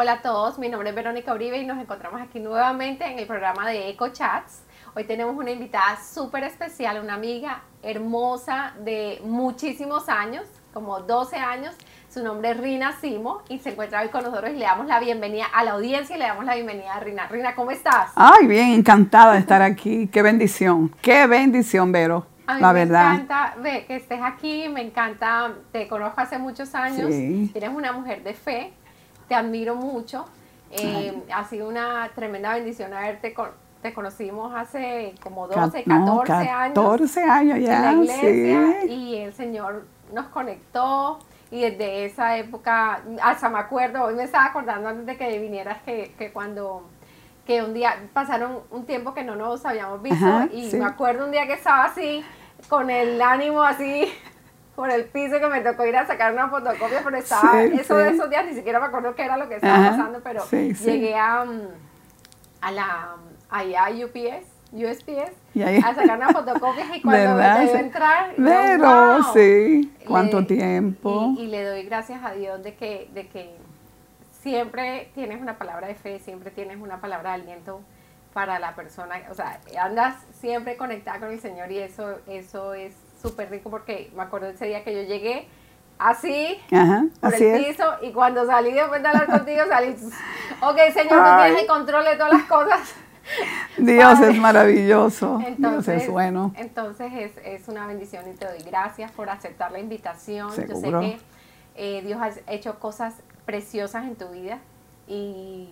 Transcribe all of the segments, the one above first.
Hola a todos, mi nombre es Verónica Uribe y nos encontramos aquí nuevamente en el programa de Eco Chats. Hoy tenemos una invitada súper especial, una amiga hermosa de muchísimos años, como 12 años. Su nombre es Rina Simo y se encuentra hoy con nosotros y le damos la bienvenida a la audiencia y le damos la bienvenida a Rina. Rina, ¿cómo estás? Ay, bien, encantada de estar aquí. Qué bendición, qué bendición, Vero. A mí la me verdad. encanta ve, que estés aquí, me encanta, te conozco hace muchos años, Sí. eres una mujer de fe, te admiro mucho, eh, ha sido una tremenda bendición haberte, con- te conocimos hace como 12, Ca- 14 no, años 14 años en ya. la iglesia sí. y el Señor nos conectó y desde esa época, hasta me acuerdo, hoy me estaba acordando antes de que vinieras que, que cuando que un día pasaron un tiempo que no nos habíamos visto Ajá, y sí. me acuerdo un día que estaba así con el ánimo así por el piso que me tocó ir a sacar una fotocopia pero estaba Sí, eso de esos días ni siquiera me acuerdo qué era lo que estaba Ajá, pasando pero sí, llegué a, mm, a la allá a UPS USPS ahí- a sacar una fotocopia y cuando ¿Verdad? me Sí. entrar yo, Pero, wow. sí. ¿Cuánto Le- tiempo? Y, y le doy gracias a Dios de que, de que siempre tienes una palabra de fe, siempre tienes una palabra de aliento para la persona. O sea, andas siempre conectada con el Señor y eso, eso es súper rico porque me acuerdo ese día que yo llegué así Ajá, por así el es. piso y cuando salí después de hablar contigo salí, ok Señor, tú tienes el control de todas las cosas. Dios es maravilloso. Dios Entonces, es bueno. entonces es, es una bendición y te doy gracias por aceptar la invitación. Yo sé que eh, Dios ha hecho cosas preciosas en tu vida y,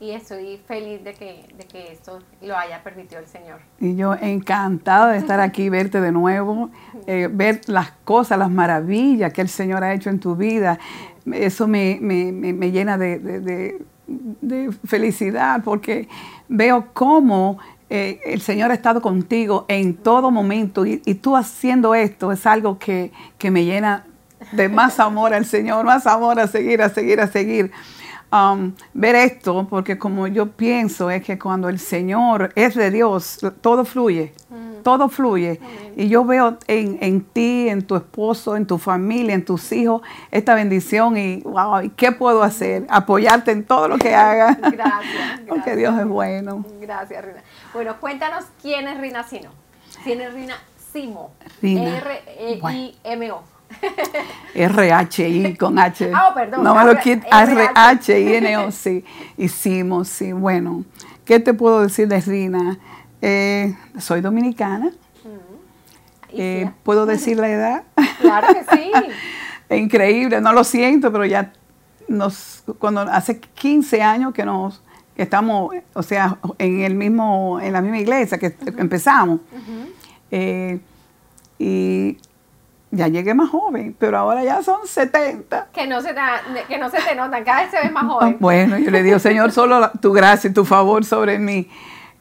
y estoy feliz de que, de que esto lo haya permitido el Señor. Y yo encantada de estar aquí, verte de nuevo, eh, ver las cosas, las maravillas que el Señor ha hecho en tu vida. Eso me, me- me- llena de, de- de- de felicidad porque veo cómo eh, el Señor ha estado contigo en todo momento y, y tú haciendo esto es algo que, que me llena de más amor al Señor, más amor a seguir, a seguir, a seguir. Um, ver esto, porque como yo pienso es que cuando el Señor es de Dios, todo fluye, todo fluye. Y yo veo en, en ti, en tu esposo, en tu familia, en tus hijos, esta bendición y, wow, ¿y ¿qué puedo hacer? Apoyarte en todo lo que hagas. Gracias, porque. Dios es bueno. Gracias, Rina. Bueno, cuéntanos quién es Rina Sino. ¿Quién es Rina Simo? Rina. R-E-I-M-O. R-H-I con H. Ah, perdón, No me lo quites. RH. R-H-I-N-O, sí. Hicimos, sí. Bueno, ¿qué te puedo decir de Rina? Eh, soy dominicana. Y Eh, ¿Puedo decir la edad? claro que sí. Increíble, no lo siento, pero ya nos, cuando hace 15 años que nos que estamos, o sea, en el mismo, en la misma iglesia que empezamos. Eh, y ya llegué más joven, pero ahora ya son 70. Que no se te, que no se te notan, cada vez se ves más joven. Bueno, yo le digo, Señor, solo la- tu gracia y tu favor sobre mí.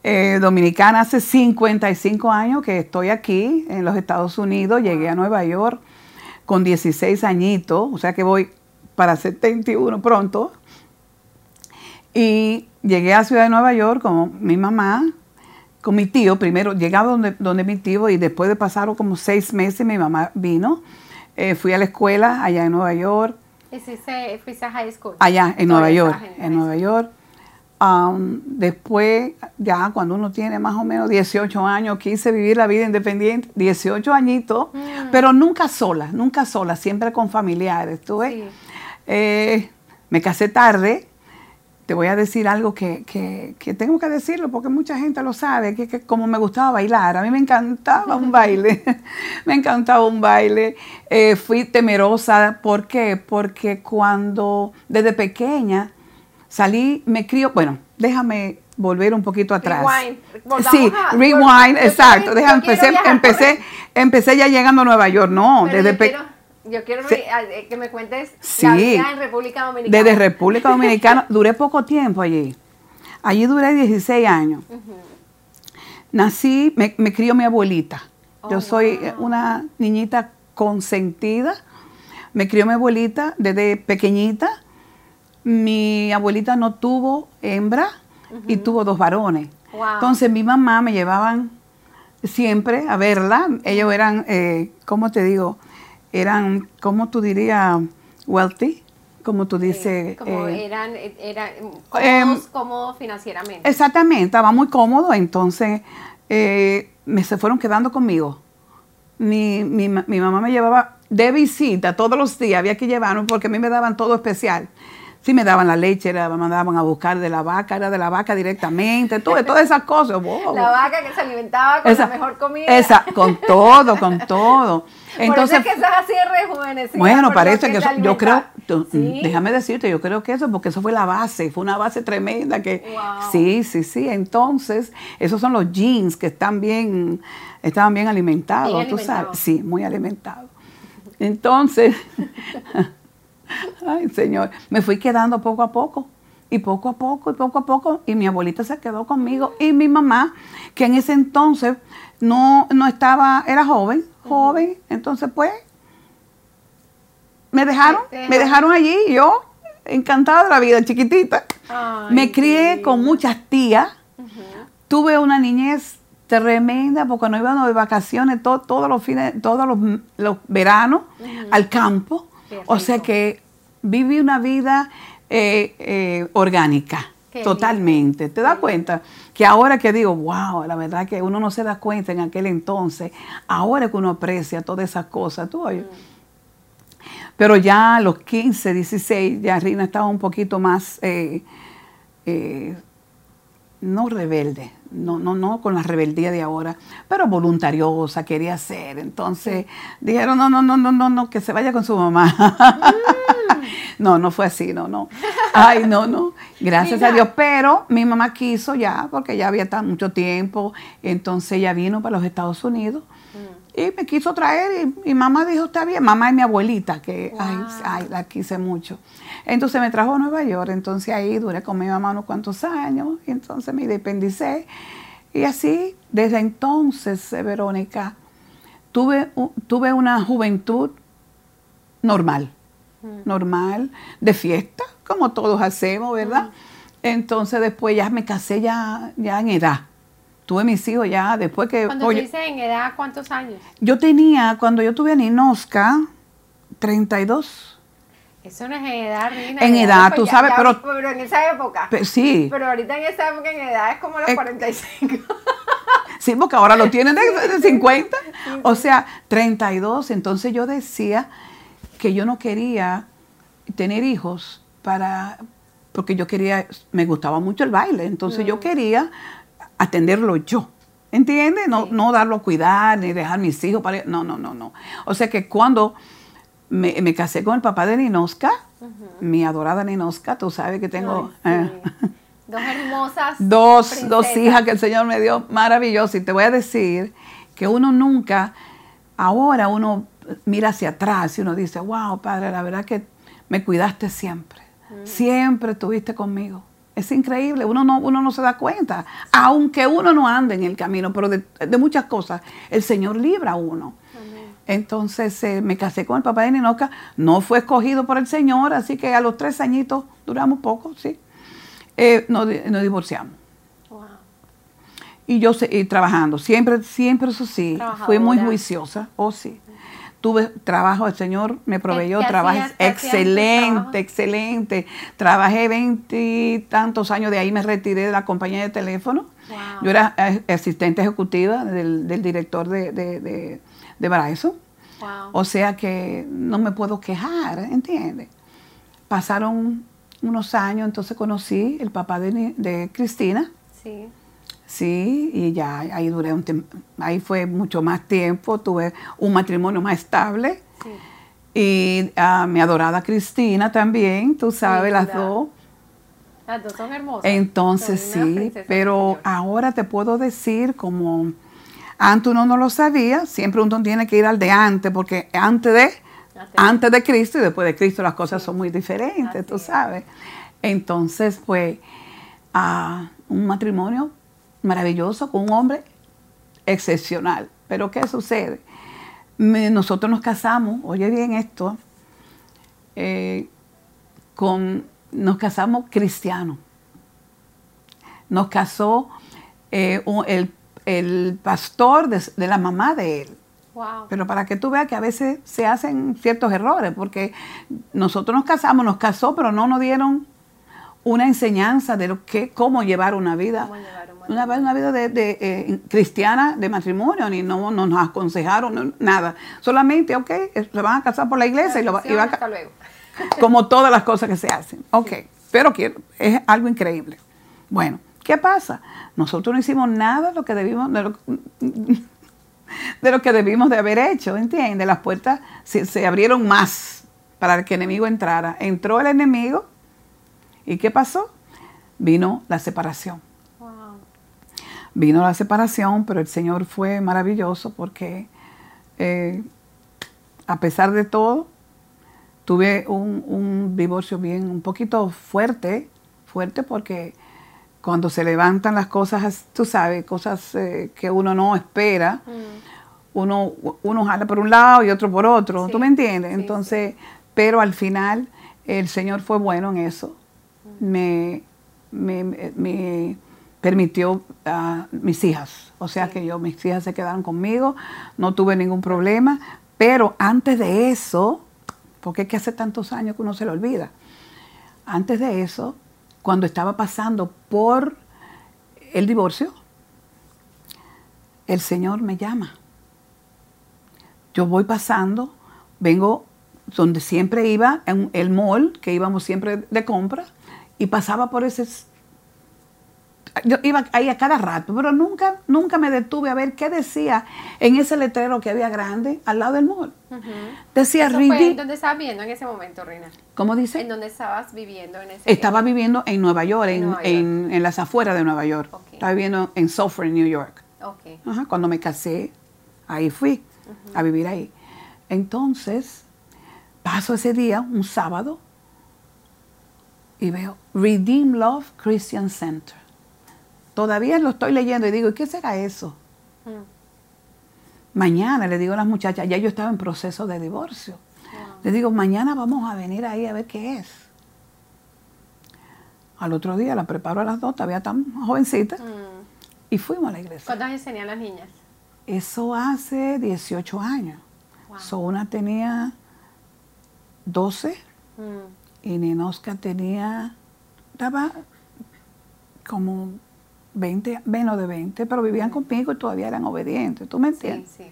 Eh, dominicana, hace 55 años que estoy aquí en los Estados Unidos, llegué a Nueva York con 16 añitos, o sea que voy para 71 pronto. Y llegué a Ciudad de Nueva York con mi mamá, con mi tío, primero llegaba donde, donde mi tío y después de pasar como seis meses mi mamá vino. Eh, fui a la escuela allá en Nueva York, Hiciste, fuiste a high school. allá en Nueva York, en Nueva York. Um, después, ya cuando uno tiene más o menos 18 años, quise vivir la vida independiente, 18 añitos, Mm. pero nunca sola, nunca sola, siempre con familiares, ¿tú ves? Sí. Eh, me casé tarde, te voy a decir algo que, que- que tengo que decirlo porque mucha gente lo sabe, que, que como me gustaba bailar, a mí me encantaba un baile, me encantaba un baile, Eh, fui temerosa, ¿por qué? Porque cuando desde pequeña salí, me crió, bueno, déjame volver un poquito atrás. Rewind. Sí, a- rewind, exacto. quiero empecé, empecé, empecé ya llegando a Nueva York, no, Pero desde yo pe- quiero, yo quiero Sí. eh, que me cuentes Sí. la vida en República Dominicana. Desde República Dominicana, duré poco tiempo allí. Allí duré 16 años. Nací, me, me crió mi abuelita. Oh, Yo soy wow. eh, una niñita consentida. Me crió mi abuelita desde pequeñita. Mi abuelita no tuvo hembra y tuvo dos varones. Wow. Entonces mi mamá me llevaban siempre a verla. Ellos eran, eh, ¿cómo te digo? Eran, ¿cómo tú dirías? Wealthy, como tú dices. como eh, eran, eran em, cómodos, cómodos financieramente. Exactamente, estaba muy cómodo, entonces eh, me se fueron quedando conmigo. Mi, mi, mi mamá me llevaba de visita todos los días, había que llevarme porque a mí me daban todo especial. Sí, me daban la leche, me mandaban a buscar de la vaca, era de la vaca directamente, todo, todas esas cosas. wow. La vaca que se alimentaba con Esa- la mejor comida. esa, con todo, con todo. Entonces, que estás así de rejuvenecida. bueno, parece que, eso- yo creo, alimentaba. tú- ¿Sí? déjame decirte, yo creo que eso, porque eso fue la base, fue una base tremenda que, Wow. sí, sí, sí, entonces, esos son los jeans que están bien, estaban bien alimentados, Bien tú sabes, sí, muy alimentados. Entonces, ay Señor, me fui quedando poco a poco, y poco a poco, y poco a poco, y mi abuelita se quedó conmigo, y mi mamá, que en ese entonces no, no estaba, era joven, joven, entonces pues, me dejaron, me dejaron. allí, yo, encantada de la vida, chiquitita. Ay, me crié con muchas tías, tuve una niñez tremenda porque no íbamos de vacaciones to- todos los fines, todos los, los veranos al campo. O sea que viví una vida eh, eh, orgánica, Qué totalmente. ¿Te das cuenta? Que ahora que digo, wow, la verdad que uno no se da cuenta en aquel entonces, ahora que uno aprecia todas esas cosas, tú oyes. Pero ya a los 15, 16, ya Rina estaba un poquito más, eh, eh, no rebelde, no, no, no con la rebeldía de ahora, pero voluntariosa, quería ser. Entonces dijeron, no, no, no, no, no, no, que se vaya con su mamá. no, no fue así, no, no. Ay, no, no. Gracias a. Dios. Pero mi mamá quiso ya, porque ya había tan mucho tiempo. Entonces ella vino para los Estados Unidos. Mm. Y me quiso traer y, y mamá dijo, está bien, mamá y mi abuelita, que ay, Wow. ay, la quise mucho. Entonces me trajo a Nueva York, entonces ahí duré con mi mamá unos cuantos años, y entonces me independicé. Y así, desde entonces, eh, Verónica, tuve, tuve una juventud normal, normal, de fiesta, como todos hacemos, ¿verdad? Entonces después ya me casé ya, ya en edad. Tuve mis hijos ya después que... Cuando oye, te dices en edad, ¿cuántos años? yo tenía, cuando yo tuve a Ninosca, 32. Eso no es en edad, Rina. En edad, tú sabes, pero- Pero en esa época. Pe- sí, Pero ahorita en esa época en edad es como los Eh, 45. sí, porque ahora lo tienen de, de 50. O sea, 32. Entonces yo decía que yo no quería tener hijos para, porque yo quería, me gustaba mucho el baile. Entonces yo quería atenderlo yo. ¿Entiendes? No, Sí. no darlo a cuidar, ni dejar mis hijos para... No, no, no, no. O sea que cuando me, me casé con el papá de Ninosca, mi adorada Ninosca, tú sabes que tengo... Ay, eh. Dos hermosas. dos, dos hijas que el Señor me dio maravillosas. Y te voy a decir que uno nunca, ahora uno mira hacia atrás y uno dice, wow, Padre, la verdad que me cuidaste siempre. Siempre estuviste conmigo. Es increíble, uno no, uno no se da cuenta, aunque uno no ande en el camino, pero de, de muchas cosas, el Señor libra a uno. Amén. Entonces eh, me casé con el papá de Ninoca, no fue escogido por el Señor, así que a los tres añitos, duramos poco, sí, eh, nos, nos divorciamos. Wow. Y yo seguí trabajando, siempre, siempre eso sí, fui muy juiciosa, oh sí. Tuve trabajo, el Señor me proveyó trabajo excelente, excelente. Trabajé veintitantos años, de ahí me retiré de la compañía de teléfono. Wow. Yo era eh, asistente ejecutiva del, del director de, de, de, de. Wow. O sea que no me puedo quejar, ¿entiendes? Pasaron unos años, entonces conocí el papá de, de Cristina. Sí. Sí, y ya ahí duré un tiempo, ahí fue mucho más tiempo, tuve un matrimonio más estable. Sí. Y a mi adorada Cristina también, tú sabes, las Linda. dos. Las dos son hermosas. Entonces Son sí, pero ahora te puedo decir como antes uno no lo sabía, siempre uno tiene que ir al de antes, porque antes de, Antes. antes de Cristo y después de Cristo las cosas son muy diferentes, Así tú es. sabes. Entonces, pues, ah, un matrimonio maravilloso con un hombre excepcional. Pero ¿qué sucede? Nosotros nos casamos, oye bien esto, eh, con, nos casamos cristianos. Nos casó eh, un- el, el pastor de, de la mamá de él. Wow. Pero para que tú veas que a veces se hacen ciertos errores, porque nosotros nos casamos, nos casó, pero no nos dieron una enseñanza de lo que, cómo llevar una vida, ¿Cómo llevar un una, una vida de, de, eh, cristiana de matrimonio, ni no, no nos aconsejaron no, nada. Solamente, ok, eh, se van a casar por la iglesia y, lo, va- y va a, luego. como todas las cosas que se hacen. Ok, pero quiero, es algo increíble. Bueno, ¿qué pasa? Nosotros no hicimos nada de lo que debimos, de lo, de lo que debimos de haber hecho, ¿entiendes? Las puertas se, se abrieron más para que el enemigo entrara. Entró el enemigo y ¿qué pasó? Vino la separación. Vino la separación, pero el Señor fue maravilloso porque eh, a pesar de todo, tuve un, un divorcio bien, un poquito fuerte, fuerte porque cuando se levantan las cosas, tú sabes, cosas eh, que uno no espera, Mm. uno, uno jala por un lado y otro por otro, Sí, ¿tú me entiendes? sí, Entonces, pero al final el Señor fue bueno en eso. Me, me- me permitió a mis hijas. O sea Sí. que yo, mis hijas se quedaron conmigo, no tuve ningún problema. Pero antes de eso, porque es que hace tantos años que uno se lo olvida, antes de eso, cuando estaba pasando por el divorcio, el Señor me llama. Yo voy pasando, vengo donde siempre iba, en el mall, que íbamos siempre de compra, y pasaba por ese... Yo iba ahí a cada rato, pero nunca, nunca me detuve a ver qué decía en ese letrero que había grande al lado del mall. Decía ¿Eso fue donde estabas viviendo en ese momento, Rina? ¿Cómo dice? ¿En dónde estabas viviendo en ese Estaba viviendo en Nueva York, En en, Nueva York. en- en las afueras de Nueva York. Estaba viviendo en Suffolk, New York. Ajá, cuando me casé, ahí fui a vivir ahí. Entonces, paso ese día, un sábado, y veo Redeem Love Christian Center. Todavía lo estoy leyendo y digo, ¿y qué será eso? Mm. Mañana le digo a las muchachas, ya yo estaba en proceso de divorcio. Wow. Le digo, mañana vamos a venir ahí a ver qué es. Al otro día la preparo a las dos, todavía tan jovencita, Mm. y fuimos a la iglesia. ¿Cuántos años tenían las niñas? Eso hace 18 años. Wow. So, una tenía 12 Mm. y Ninoska tenía, estaba como 20, menos de 20, pero vivían conmigo y todavía eran obedientes. ¿Tú me Sí, entiendes? sí.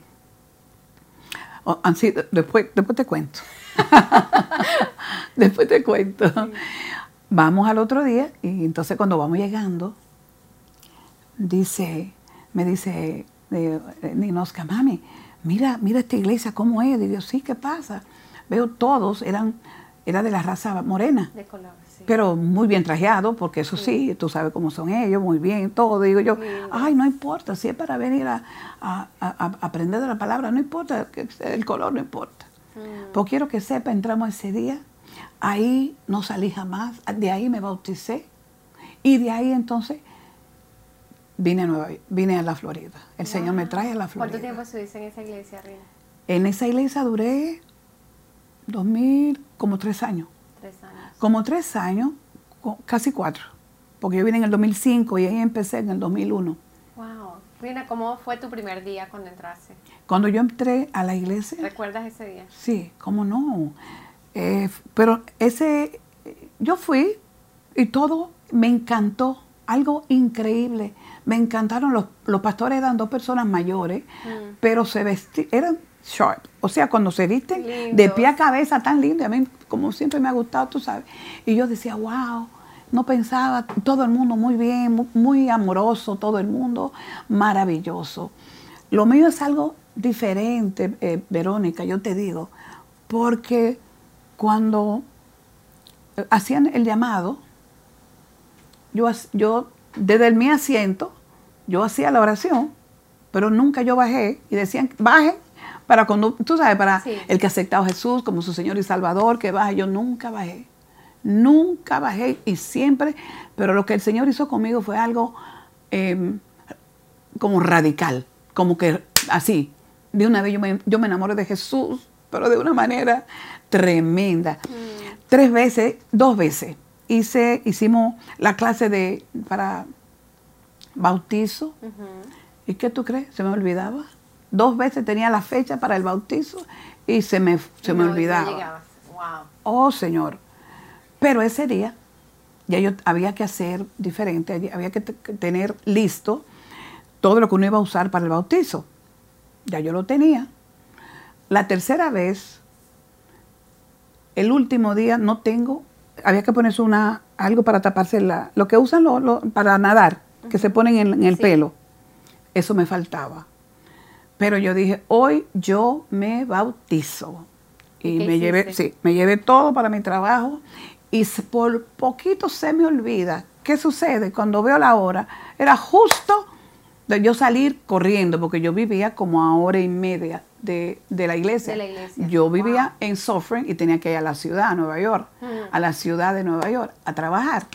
O- así, de- después, después te cuento. después te cuento. Vamos al otro día y entonces cuando vamos llegando, dice, me dice eh, eh, Ninoska, mami, mira, mira esta iglesia cómo es. Digo, sí, ¿qué pasa? Veo todos, eran, era de la raza morena, De color, sí. Pero muy bien trajeados, porque eso sí, tú sabes cómo son ellos, muy bien, todo. Digo yo, ay, no importa, si es para venir a, a- a- a aprender de la palabra, no importa, el color no importa. Mm. Pues quiero que sepa, entramos ese día, ahí no salí jamás, de ahí me bauticé y de ahí entonces vine a, Nueva, vine a la Florida. El Señor me trae a la Florida. ¿Cuánto tiempo estuviste en esa iglesia, Rina? En esa iglesia duré 2000, como tres años. Como tres años, casi cuatro. Porque yo vine en el 2005 y ahí empecé en el 2001. Wow. Rina, ¿cómo fue tu primer día cuando entraste? Cuando yo entré a la iglesia, ¿Recuerdas ese día? Sí, cómo no. Eh, pero ese, yo fui y todo me encantó, algo increíble. Me encantaron los, los pastores, eran dos personas mayores, Mm. pero se vestían, eran sharp. O sea, cuando se visten de pie a cabeza tan lindo, a mí como siempre me ha gustado, tú sabes. Y yo decía, wow, no pensaba, todo el mundo muy bien, mu- muy amoroso, todo el mundo maravilloso. Lo mío es algo diferente, eh, Verónica, yo te digo, porque cuando eh, hacían el llamado, yo, yo desde el mi asiento, yo hacía la oración, pero nunca yo bajé y decían, bajen para cuando, tú sabes, para Sí. el que ha aceptado a Jesús como su Señor y Salvador, que baje, yo nunca bajé, nunca bajé y siempre, pero lo que el Señor hizo conmigo fue algo em, como radical, como que así, de una vez yo me, yo me enamoré de Jesús, pero de una manera tremenda. Tres veces, dos veces, hice, hicimos la clase de, para bautizo. ¿Y qué tú crees? Se me olvidaba. Dos veces tenía la fecha para el bautizo y se me, se me olvidaba. Oh, Señor. Pero ese día ya yo había que hacer diferente, había que tener listo todo lo que uno iba a usar para el bautizo. Ya yo lo tenía. La tercera vez, el último día, no tengo, había que ponerse una, algo para taparse la, lo que usan para nadar, que se ponen en, el pelo. Eso me faltaba. Pero yo dije, hoy yo me bautizo. Y me llevé, sí, me llevé todo para mi trabajo y por poquito se me olvida. ¿Qué sucede? Cuando veo la hora, era justo de yo salir corriendo, porque yo vivía como a hora y media de, la, iglesia. Yo vivía en Suffering y tenía que ir a la ciudad, a Nueva York, mm. a la ciudad de Nueva York, a trabajar.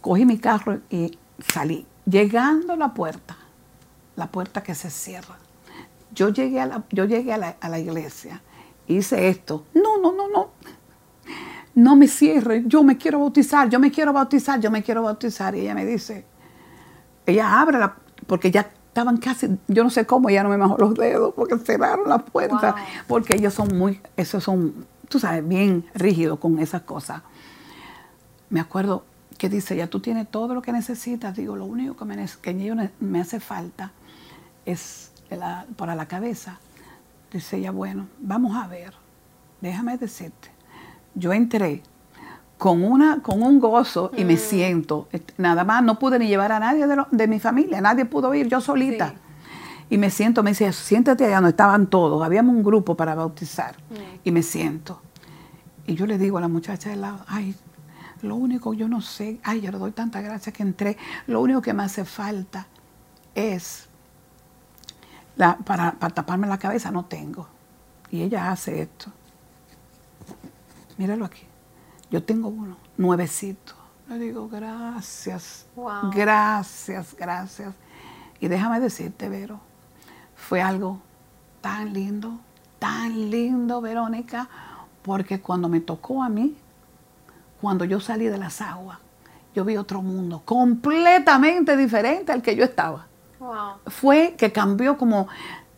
Cogí mi carro y salí. Llegando a la puerta, la puerta que se cierra, yo llegué a la, yo llegué a la, a la iglesia, hice esto. No, no, no, no no me cierre, yo me quiero bautizar, yo me quiero bautizar, yo me quiero bautizar. Y ella me dice, ella abre la, porque ya estaban casi, yo no sé cómo, ella no me bajó los dedos porque cerraron la puerta, porque ellos son muy, esos son, tú sabes, bien rígidos con esas cosas. Me acuerdo que dice, ya tú tienes todo lo que necesitas, digo, lo único que me, que me hace falta es para la cabeza. Dice ella, bueno, vamos a ver, déjame decirte yo entré con, una, con un gozo y me mm. siento, nada más no pude ni llevar a nadie de, mi familia, nadie pudo ir, yo solita. Y me siento, me decía, siéntate allá donde estaban todos, habíamos un grupo para bautizar. Mm. Y me siento. Y yo le digo a la muchacha del lado, ay, lo único, yo no sé, ay, yo le doy tanta gracia que entré, lo único que me hace falta es, la, para, para taparme la cabeza no tengo. Y ella hace esto míralo aquí. Yo tengo uno, nuevecito. Le digo, gracias, gracias, gracias. Y déjame decirte, Vero, fue algo tan lindo, tan lindo, Verónica, porque cuando me tocó a mí, cuando yo salí de las aguas, yo vi otro mundo completamente diferente al que yo estaba. Fue que cambió como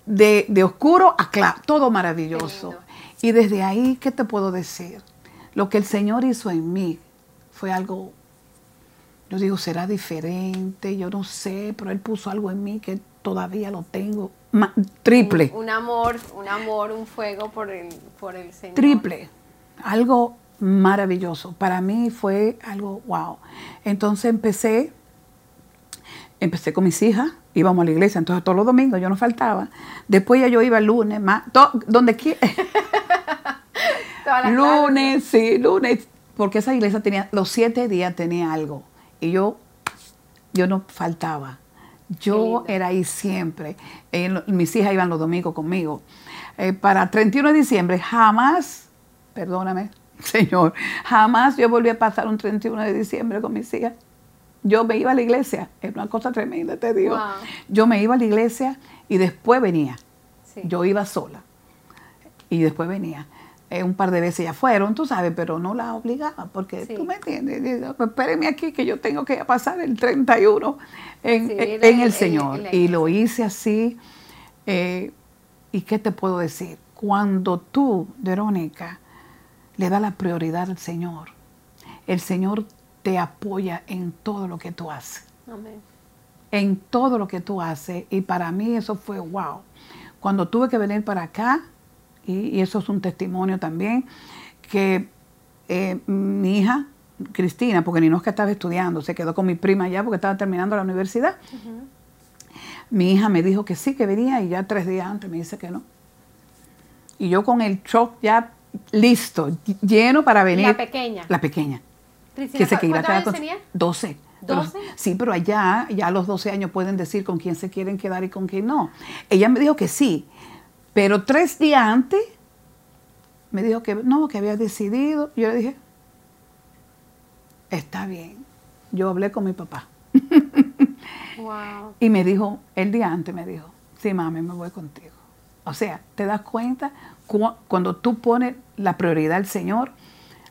de, de oscuro a claro, todo maravilloso. Y desde ahí, ¿qué te puedo decir? Lo que el Señor hizo en mí fue algo, yo digo, será diferente, yo no sé, pero Él puso algo en mí que todavía lo tengo. triple. Un, amor, un amor, un fuego por el, por el Señor. Triple. Algo maravilloso. Para mí fue algo wow. Entonces empecé, empecé con mis hijas, íbamos a la iglesia, entonces todos los domingos yo no faltaba. Después ya yo iba el lunes, más, donde quiera. lunes, sí, lunes, porque esa iglesia tenía, los siete días tenía algo. Y yo, yo no faltaba. Yo era ahí siempre. Eh, mis hijas iban los domingos conmigo. Eh, para 31 de diciembre, jamás, perdóname, Señor, jamás yo volví a pasar un 31 de diciembre con mis hijas. Yo me iba a la iglesia, es una cosa tremenda, te digo. Yo me iba a la iglesia y después venía. Yo iba sola y después venía. Eh, un par de veces ya fueron, tú sabes, pero no la obligaba, porque tú me entiendes, espérenme aquí que yo tengo que pasar el 31 en, en, el Señor. y lo hice así. Eh, ¿Y qué te puedo decir? Cuando tú, Verónica, le das la prioridad al Señor, el Señor te apoya en todo lo que tú haces. Amén. En todo lo que tú haces. Y para mí eso fue wow. Cuando tuve que venir para acá, y, eso es un testimonio también, que eh, mi hija, Cristina, porque ni no es que estaba estudiando, se quedó con mi prima allá porque estaba terminando la universidad. Mi hija me dijo que sí, que venía y ya tres días antes me dice que no. Y yo con el shock ya listo, lleno para venir. La pequeña. La pequeña. Que se iba a tenía? 12. ¿12? sí, pero allá, ya a los 12 años pueden decir con quién se quieren quedar y con quién no. Ella me dijo que sí, pero tres días antes me dijo que no, que había decidido. Yo le dije, está bien. Yo hablé con mi papá. Y me dijo, el día antes me dijo, sí, mami, me voy contigo. O sea, te das cuenta cuando tú pones la prioridad al Señor,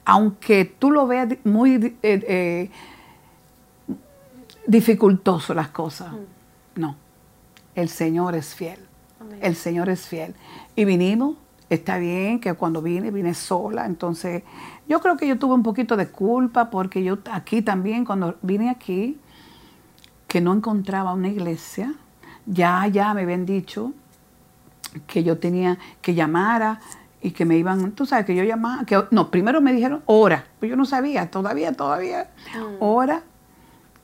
aunque tú lo veas muy eh, eh, dificultoso las cosas, mm. no. el Señor es fiel. El Señor es fiel. Y vinimos, está bien que cuando vine, vine sola, entonces yo creo que yo tuve un poquito de culpa porque yo aquí también, cuando vine aquí, que no encontraba una iglesia, ya, ya me habían dicho que yo tenía que llamar y que me iban, tú sabes, que yo llamaba, que no, primero me dijeron hora, pues yo no sabía, todavía, todavía, mm. hora,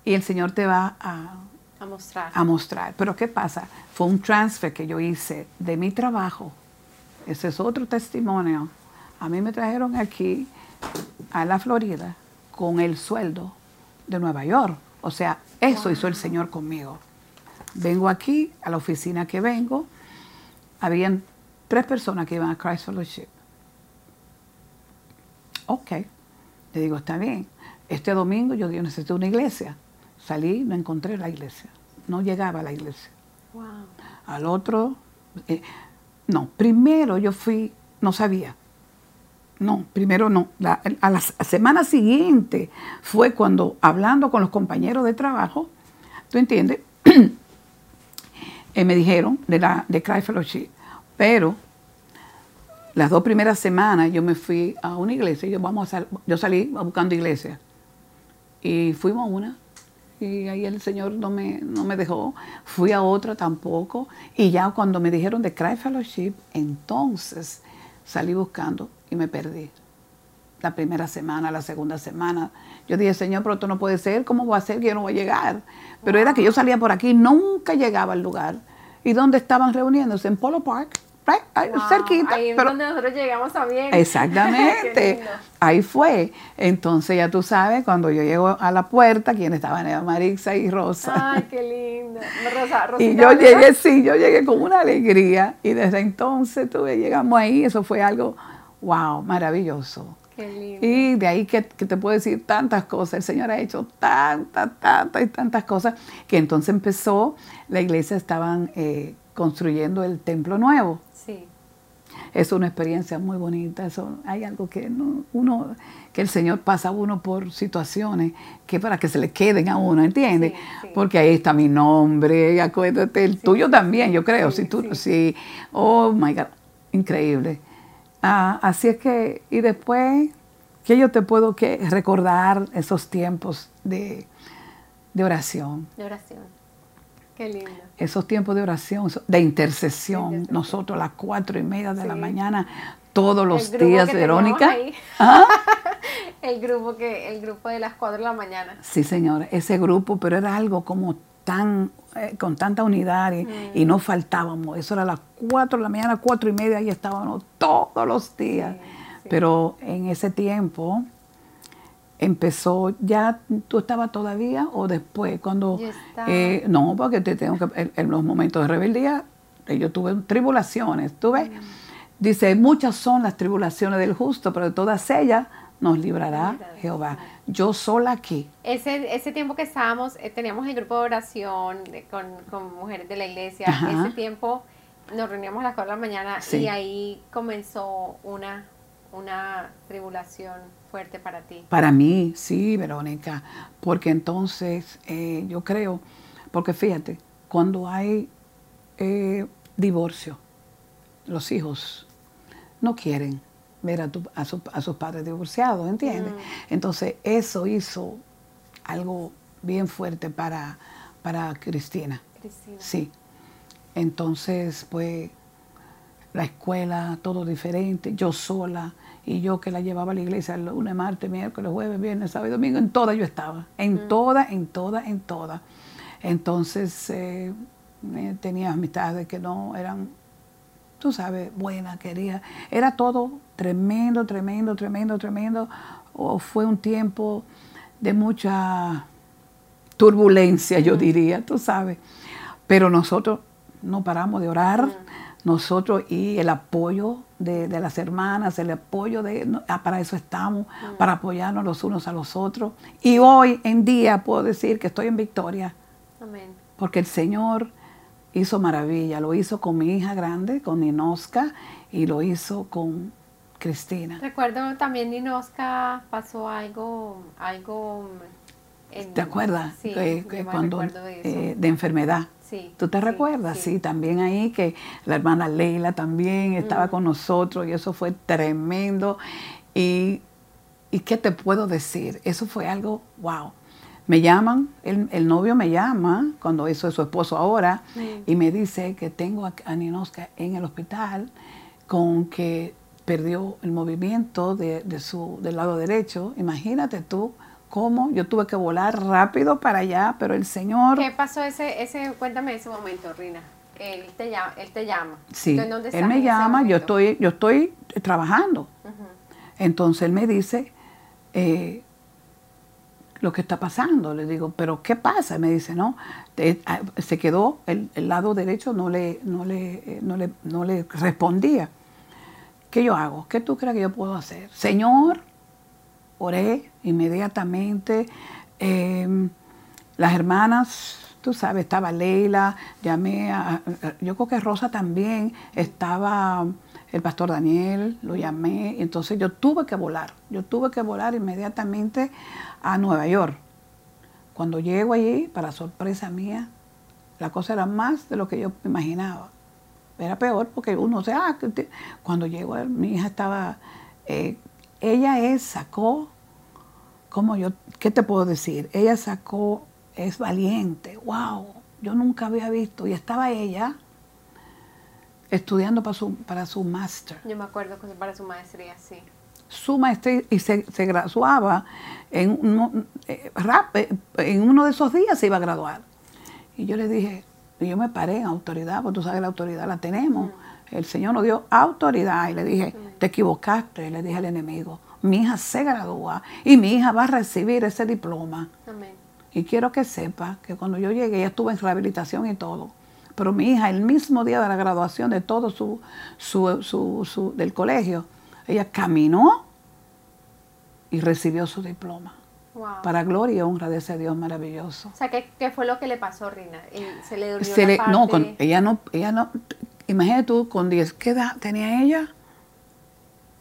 y el Señor te va a, a mostrar. A mostrar. Pero ¿qué pasa? Fue un transfer que yo hice de mi trabajo. Ese es otro testimonio. A mí me trajeron aquí a la Florida con el sueldo de Nueva York. O sea, eso hizo el Señor conmigo. Vengo aquí, a la oficina que vengo, habían tres personas que iban a Christ Fellowship. Ok, le digo, está bien. Este domingo yo, yo necesito una iglesia. Salí, no encontré la iglesia. No llegaba a la iglesia. Wow. Al otro, eh, no, primero yo fui, no sabía. No, primero no. a la semana siguiente fue cuando, hablando con los compañeros de trabajo, ¿tú entiendes? Eh, me dijeron de, la, de Cry Fellowship, pero las dos primeras semanas yo me fui a una iglesia, yo, vamos a yo salí buscando iglesia y fuimos a una y ahí el Señor no me, no me dejó. Fui a otra tampoco. Y ya cuando me dijeron de Cry Fellowship, entonces salí buscando y me perdí. La primera semana, la segunda semana. Yo dije, Señor, pero esto no puede ser. ¿Cómo va a ser que yo no voy a llegar? Pero era que yo salía por aquí, nunca llegaba al lugar. ¿Y dónde estaban reuniéndose? En Polo Park ahí, cerquita. Ahí es donde nosotros llegamos también. Exactamente. ahí fue. Entonces ya tú sabes, cuando yo llego a la puerta, quién estaban Eva Marixa y Rosa. Ay, qué lindo. Rosa, y yo llegué, sí, yo llegué con una alegría. Y desde entonces tuve, llegamos ahí, eso fue algo, wow, maravilloso. Y de ahí que, que, te puedo decir tantas cosas. El Señor ha hecho tantas, tantas y tantas cosas que entonces empezó, la iglesia estaban eh, construyendo el templo nuevo. Es una experiencia muy bonita. Eso, hay algo que uno, que el Señor pasa a uno por situaciones que para que se le queden a uno, ¿entiendes? Porque ahí está mi nombre, acuérdate, el tuyo también, yo creo. si tú, sí. Oh my God, increíble. Ah, así es que, y después, que yo te puedo que recordar esos tiempos de, de oración. De oración. Qué lindo. Esos tiempos de oración, de intercesión, nosotros a las cuatro y media de la mañana, todos los días, Verónica. ¿Ah? el grupo que, el grupo de las cuatro de la mañana. Sí, señora, ese grupo, pero era algo como tan, eh, con tanta unidad y, no faltábamos. Eso era a las cuatro de la mañana, cuatro y media, y estábamos todos los días. Pero en ese tiempo, empezó, ya tú estabas todavía o después, cuando... Eh, no, porque te tengo que, en, los momentos de rebeldía, eh, yo tuve tribulaciones, ¿tuve? Mm. Dice, muchas son las tribulaciones del justo, pero de todas ellas nos librará Jehová. Yo sola aquí. Ese, ese tiempo que estábamos, eh, teníamos el grupo de oración con, con, mujeres de la iglesia, ese tiempo nos reuníamos a las 4 de la mañana y ahí comenzó una, una tribulación fuerte para ti. Para mí, sí, Verónica, porque entonces eh, yo creo, porque fíjate, cuando hay eh, divorcio, los hijos no quieren ver a, a, sus padres divorciados, ¿entiendes? Mm. Entonces eso hizo algo bien fuerte para, para Cristina. Cristina. Sí. Entonces, pues, la escuela, todo diferente, yo sola, y yo que la llevaba a la iglesia el lunes, martes, miércoles, jueves, viernes, sábado y domingo, en todas yo estaba, en todas, en todas, en todas. Entonces eh, tenía amistades que no eran, tú sabes, buenas, quería, era todo tremendo, tremendo, tremendo, tremendo. O fue un tiempo de mucha turbulencia, yo diría, tú sabes. Pero nosotros no paramos de orar nosotros y el apoyo de, las hermanas, el apoyo de, ah, para eso estamos, para apoyarnos los unos a los otros. Y hoy en día puedo decir que estoy en victoria. Amén. Porque el Señor hizo maravilla, lo hizo con mi hija grande, con Ninoska, y lo hizo con Cristina. Recuerdo también Ninoska pasó algo, algo ¿Te acuerdas? Sí, yo cuando de eso. eh, de enfermedad. Sí, ¿Tú te sí, recuerdas? Sí. sí. también ahí que la hermana Leila también estaba con nosotros y eso fue tremendo. Y, y qué te puedo decir, eso fue algo, wow. Me llaman, el, el novio me llama, cuando eso es su esposo ahora, y me dice que tengo a, a Ninoska en el hospital con que perdió el movimiento de, de su, del lado derecho. Imagínate tú cómo yo tuve que volar rápido para allá, pero el Señor... ¿Qué pasó ese, ese, cuéntame ese momento, Rina? Él te llama. Él te llama. Sí, ¿Tú en dónde él me llama, yo estoy, yo estoy trabajando. Entonces él me dice eh, lo que está pasando. Le digo, ¿pero qué pasa? Me dice, no, se quedó, el, el lado derecho no le, no, le, eh, no, le, no le respondía. ¿Qué yo hago? ¿Qué tú crees que yo puedo hacer? Señor, oré inmediatamente. eh, las hermanas, tú sabes, estaba Leila, llamé a, yo creo que Rosa también, estaba el pastor Daniel, lo llamé, y entonces yo tuve que volar, yo tuve que volar inmediatamente a Nueva York. Cuando llego allí, para sorpresa mía, la cosa era más de lo que yo imaginaba. Era peor porque uno, que te- cuando llegó, mi hija estaba, eh, ella es, sacó, ¿cómo yo, qué te puedo decir? Ella sacó, es valiente, wow, yo nunca había visto, y estaba ella estudiando para su, para su máster Yo me acuerdo que para su maestría, sí. Su maestría y se, se graduaba en uno, eh, rap- eh, en uno de esos días se iba a graduar. Y yo le dije, y yo me paré en autoridad, porque tú sabes la autoridad la tenemos. El Señor nos dio autoridad y le dije, te equivocaste, le dije al enemigo, mi hija se gradúa y mi hija va a recibir ese diploma. Amén. Y quiero que sepa que cuando yo llegué, ella estuvo en rehabilitación y todo. Pero mi hija, el mismo día de la graduación de todo su, su, su- su- del colegio, ella caminó y recibió su diploma. Wow. Para gloria y honra de ese Dios maravilloso. O sea, ¿qué, qué fue lo que le pasó, Rina? Se le durmió Se la le- parte... no, con- ella no, ella no, imagínate tú, con 10, ¿qué edad tenía ella?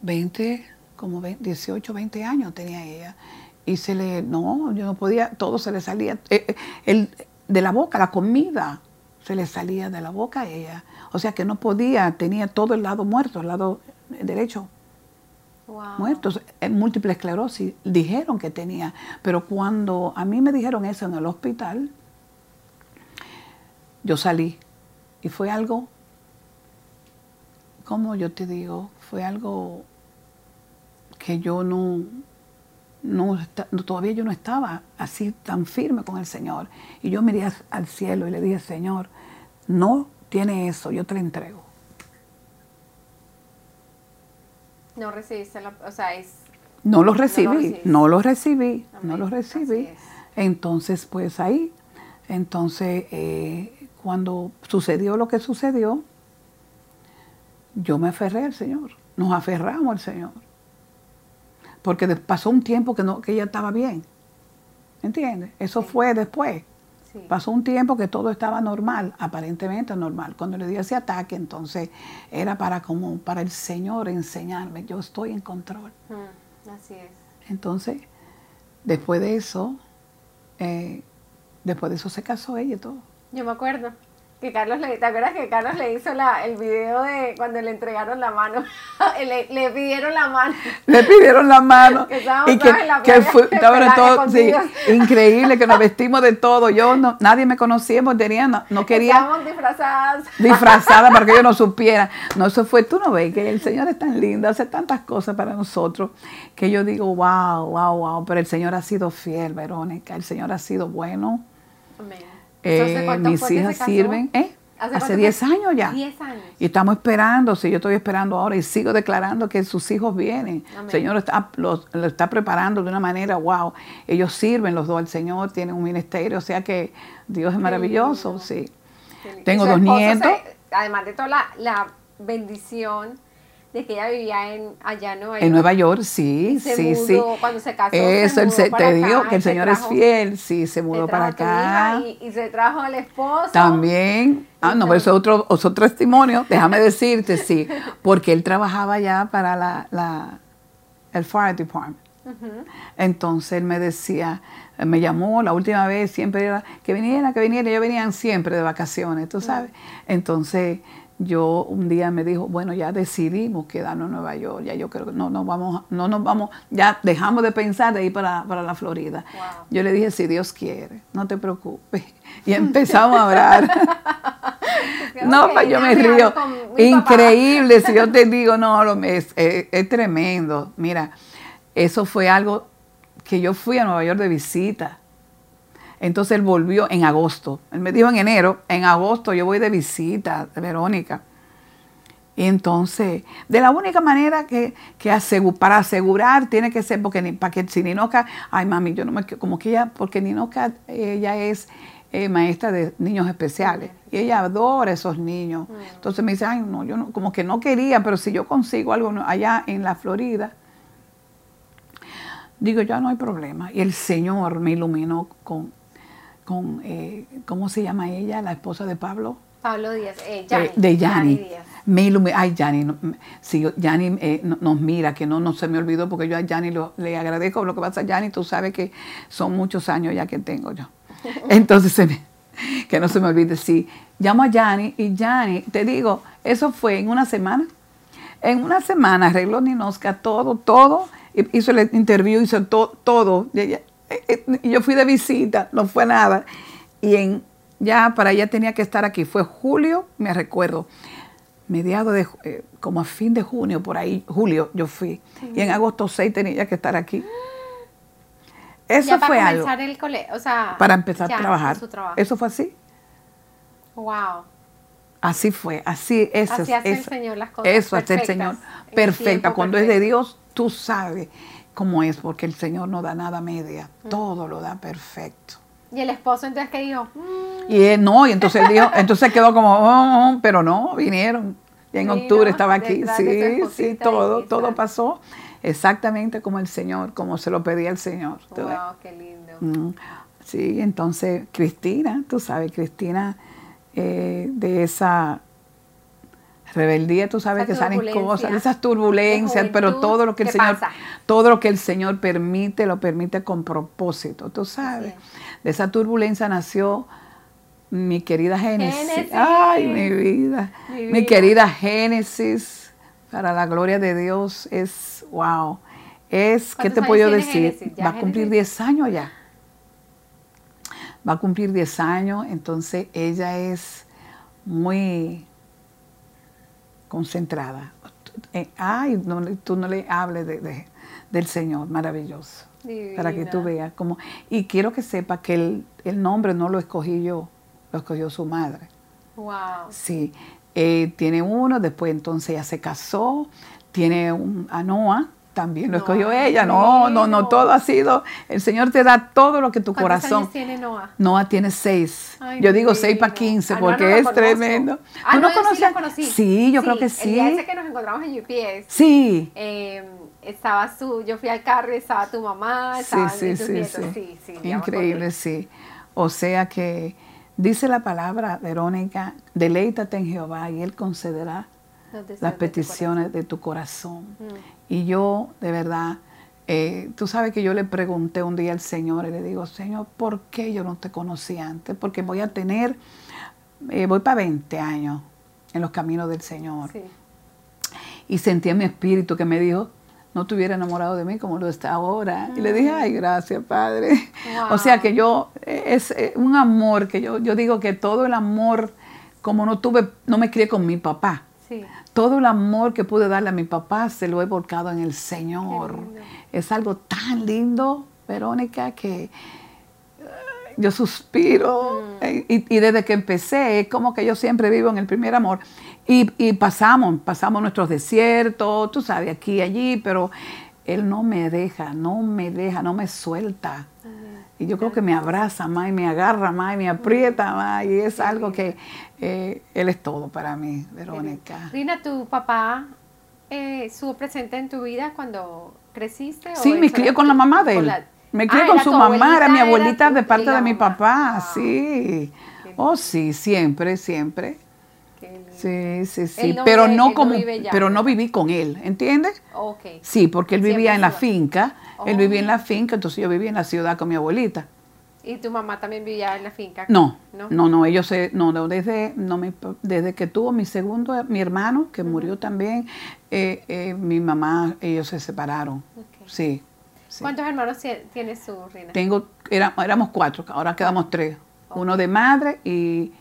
20, como 20, 18, 20 años tenía ella. Y se le, no, yo no podía, todo se le salía, eh, eh, el, de la boca, la comida se le salía de la boca a ella. O sea que no podía, tenía todo el lado muerto, el lado derecho Wow. muertos, en múltiple esclerosis, dijeron que tenía, pero cuando a mí me dijeron eso en el hospital, yo salí y fue algo, como yo te digo, fue algo que yo no, no, todavía yo no estaba así tan firme con el Señor. Y yo miré al cielo y le dije, Señor, no tiene eso, yo te lo entrego. No recibiste la... O sea, es... No lo recibí, no lo recibí, no Amén, lo así recibí. es. Entonces, pues ahí, entonces, eh, cuando sucedió lo que sucedió, yo me aferré al Señor, nos aferramos al Señor. Porque pasó un tiempo que, no, que ella estaba bien, ¿entiendes? Eso Sí. fue después. Sí. Pasó un tiempo que todo estaba normal, aparentemente normal. Cuando le dio ese ataque, entonces era para como para el Señor enseñarme, yo estoy en control. Mm, así es. Entonces, después de eso, eh, después de eso se casó ella y todo. Yo me acuerdo que Carlos le, ¿te acuerdas que Carlos le hizo la, el video de cuando le entregaron la mano? le, le pidieron la mano. Le pidieron la mano Que estábamos y que, en la que fue, todos- sí, increíble que nos vestimos de todo. Yo no, nadie me conocía, no, no quería Estábamos disfrazadas. disfrazada para que yo no supiera. No, eso fue, tú no ves que el Señor es tan lindo, hace tantas cosas para nosotros, que yo digo, wow, wow, wow, pero el Señor ha sido fiel, Verónica, el Señor ha sido bueno. Amén. Eh, Entonces, ¿cuánto mis hijas sirven, ¿eh? ¿Hace Hace cuánto 10 fue? años ya. 10 años. Y estamos esperando, sí, yo estoy esperando ahora y sigo declarando que sus hijos vienen. Amén. El Señor está, los, lo está preparando de una manera, wow. Ellos sirven los dos al Señor, tienen un ministerio, o sea que Dios es maravilloso, sí. Sí. Tengo dos nietos. se- además de toda la, la bendición de que ella vivía en, allá en Nueva York. En Nueva York, sí, Se sí, mudó, sí. Cuando se casó, Eso, mudó se, para te digo acá que el Señor es fiel, sí, se mudó para acá. Y, y se trajo al esposo. También, ah, no, pero eso es otro, otro testimonio, déjame decirte, sí, porque él trabajaba ya para la, la, el Fire Department. Entonces él me decía, me llamó la última vez, siempre era que viniera, que viniera, ellos venían siempre de vacaciones, tú sabes. Entonces yo un día me dijo, bueno, ya decidimos quedarnos en Nueva York, ya yo creo que no nos vamos, no nos vamos, ya dejamos de pensar de ir para, la Florida. Yo le dije, si Dios quiere, no te preocupes. Y empezamos a orar. no, pues yo me río. Increíble, si yo te digo, no, es, es tremendo. Mira, eso fue algo que yo fui a Nueva York de visita. Entonces él volvió en agosto. Él me dijo en enero, en agosto yo voy de visita, Verónica. Y entonces, de la única manera que, para asegurar tiene que ser, porque para que si Ninoca, ay mami, yo no me como que ella, porque Ninoca, ella es eh, maestra de niños especiales y ella adora esos niños. Mm. Entonces me dice, ay no, yo no, como que no quería, pero si yo consigo algo allá en la Florida, digo, ya no hay problema. Y el Señor me iluminó con con, eh, ¿cómo se llama ella? La esposa de Pablo. Pablo Díaz, eh, de Yanni. Me ay, Yanni, si Yanni eh, nos mira, que no, no se me olvidó, porque yo a Yanni le agradezco lo que pasa. Yanni, tú sabes que son muchos años ya que tengo yo. Entonces, que no se me olvide, sí. Llamo a Yanni y Yanni, te digo, eso fue en una semana. En una semana arregló Ninosca todo, todo, hizo el interview, hizo todo, todo. Eh, eh, yo fui de visita, no fue nada. Y en, ya para allá tenía que estar aquí. Fue julio, me recuerdo, mediado de, eh, como a fin de junio, por ahí, julio yo fui. Y en agosto 6 tenía que estar aquí. Eso fue algo. para empezar a trabajar. Eso fue así. Wow. Así fue, así es. Así hace el Señor las cosas. Eso hace el Señor. Perfecta. Cuando es de Dios, tú sabes cómo es, porque el Señor no da nada media, todo lo da perfecto. Y el esposo entonces que dijo, mm". y él no, y entonces él dijo, entonces quedó como, oh, oh", pero no, vinieron. Y en octubre estaba aquí, sí, sí, todo, todo pasó exactamente como el Señor, como se lo pedía el Señor. Wow, qué lindo. Mm, sí, entonces Cristina, tú sabes, Cristina eh, de esa rebeldía, tú sabes que salen cosas, esas turbulencias, pero todo lo que el Señor, todo lo que el Señor permite, lo permite con propósito, tú sabes. De esa turbulencia nació mi querida Génesis. Ay, mi vida. mi querida Génesis, para la gloria de Dios, es wow. Es, ¿qué te puedo decir? Va a cumplir 10 años ya. Va a cumplir 10 años, entonces ella es muy concentrada. Eh, ay, tú no le hables de, del Señor, maravilloso. Para que tú veas cómo. Y quiero que sepa que el, el, nombre no lo escogí yo, lo escogió su madre. Wow. Sí. Eh, tiene uno, después entonces ella se casó, tiene un, a Noah, también lo escogió ella. No, no, no, todo ha sido, el Señor te da todo lo que tu corazón. Años tiene Noah? Noah tiene seis. yo digo seis para quince ah, porque es tremendo. Ah, ¿Tú no, conoces? Sí, yo creo que sí. El día ese que nos encontramos en UPS. Sí. Eh, estaba su, yo fui al carro y estaba tu mamá, estaban sí, sí, sí, sí, sí, Increíble, sí. O sea que dice la palabra, Verónica, deleítate en Jehová y Él concederá las peticiones de tu corazón. Mm. Y yo, de verdad, eh, tú sabes que yo le pregunté un día al Señor y le digo, Señor, ¿por qué yo no te conocí antes? Porque voy a tener, eh, voy para 20 años en los caminos del Señor. Y sentí en mi espíritu que me dijo, no te hubiera enamorado de mí como lo está ahora. Y le dije, ay, gracias, Padre. O sea que yo, es eh, un amor que yo, yo digo que todo el amor, como no tuve, no me crié con mi papá. Todo el amor que pude darle a mi papá se lo he volcado en el Señor. Es algo tan lindo, Verónica, que eh, yo suspiro. Mm. Eh, y, desde que empecé, es como que yo siempre vivo en el primer amor. Y, pasamos, pasamos nuestros desiertos, tú sabes, aquí y allí, pero Él no me deja, no me deja, no me suelta. Y yo creo que me abraza más y me agarra más y me aprieta más y es algo que eh, él es todo para mí, Verónica. Rina, ¿tu papá eh, estuvo presente en tu vida cuando creciste? Sí, me crié con la mamá de él. Me crié ah, con su mamá, era mi abuelita de parte de mi papá, sí. Oh, sí, siempre, siempre. Sí, sí, sí, pero no como, pero no viví con él, ¿entiendes? Okay. Sí, porque él vivía en la finca, él vivía en la finca, entonces yo vivía en la ciudad con mi abuelita. ¿Y tu mamá también vivía en la finca? No, no, no, ellos se, no, no, desde, no me, desde que tuvo mi segundo, mi hermano, que murió también, eh, eh, mi mamá, ellos se separaron, sí, ¿Cuántos hermanos tienes tú, Rina? Tengo, éramos cuatro, ahora quedamos tres, uno de madre y,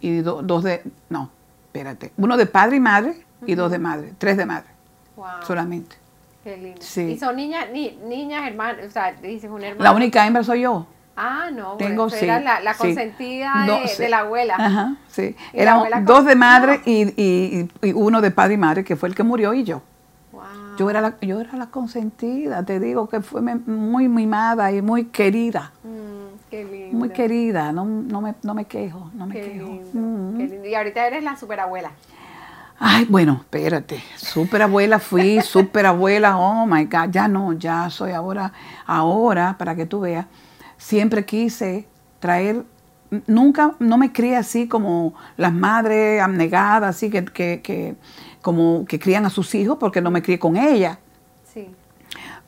y dos de, no, espérate, uno de padre y madre y dos de madre, tres de madre, wow. solamente. Qué lindo. Sí. ¿Y son niñas, ni, niñas, hermanas? O sea, dices un hermano. La única hembra soy yo. Ah, no, Tengo, sí, era la, la consentida de, la abuela. Ajá, sí. Éramos dos de madre y, y, y, uno de padre y madre, que fue el que murió, y yo. Wow. Yo, era la, yo era la consentida, te digo que fue muy mimada y muy querida. Mm, qué lindo. Muy querida, no, no, me, no me quejo, no me quejo. Mm. qué lindo. Y ahorita eres la superabuela. Ay, bueno, espérate, superabuela fui, superabuela, oh my God, ya no, ya soy ahora, ahora, para que tú veas, siempre quise traer, nunca, no me crié así como las madres abnegadas, así que, que, como que crían a sus hijos, porque no me crié con ella. Sí.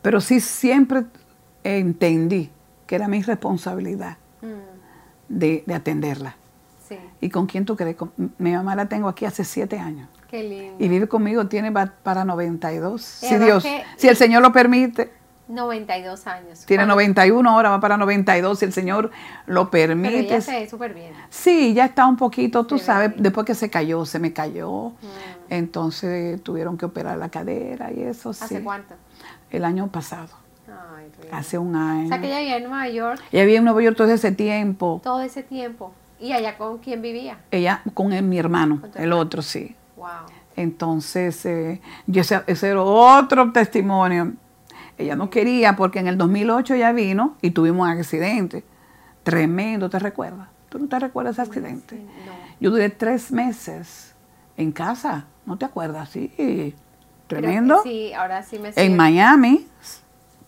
Pero sí siempre entendí que era mi responsabilidad mm. de, atenderla. Sí. ¿Y con quién tú crees? mi mamá la tengo aquí hace siete años. Qué lindo. Y vive conmigo, tiene para 92. Si Dios, si el Señor lo permite. 92 años. Tiene 91 ahora, va para 92, si el Señor lo permite. Pero ella se ve súper bien. Sí, ya está un poquito, tú sabes, después que se cayó, se me cayó. Mm. Entonces tuvieron que operar la cadera y eso. ¿Hace cuánto? El año pasado. Hace un año. O sea, que ella vivía en Nueva York. Ella vivía en Nueva York todo ese tiempo. Todo ese tiempo. ¿Y allá con quién vivía? Ella con mi hermano, el otro, sí. Wow. Entonces, eh, ese, ese era otro testimonio ella no quería porque en el 2008 ella vino y tuvimos un accidente. Tremendo, ¿te recuerdas? ¿Tú no te recuerdas ese accidente? Yo duré tres meses en casa, ¿no te acuerdas? Sí, tremendo. sí, ahora sí me En Miami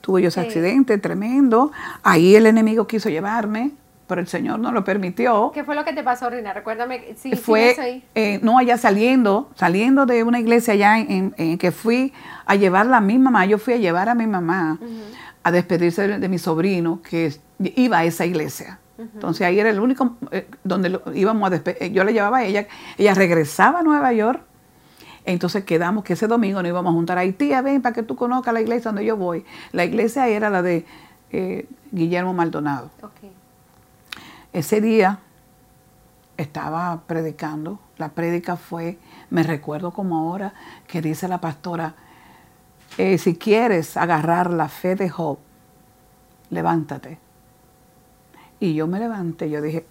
tuve yo ese accidente tremendo. Ahí el enemigo quiso llevarme pero el Señor no lo permitió. ¿Qué fue lo que te pasó, Rina? Recuérdame. Sí, fue, eh, no, allá saliendo, saliendo de una iglesia allá en, que fui a llevarla a mi mamá, yo fui a llevar a mi mamá a despedirse de, mi sobrino que iba a esa iglesia. Entonces ahí era el único eh, donde íbamos a despedir. Eh, yo le llevaba a ella, ella regresaba a Nueva York. Entonces quedamos que ese domingo nos íbamos a juntar ahí. Tía, ven para que tú conozcas la iglesia donde yo voy. La iglesia era la de Guillermo Maldonado. Okay. Ese día estaba predicando, la prédica fue, me recuerdo como ahora, que dice la pastora, eh, si quieres agarrar la fe de Job, levántate. Y yo me levanté, yo dije,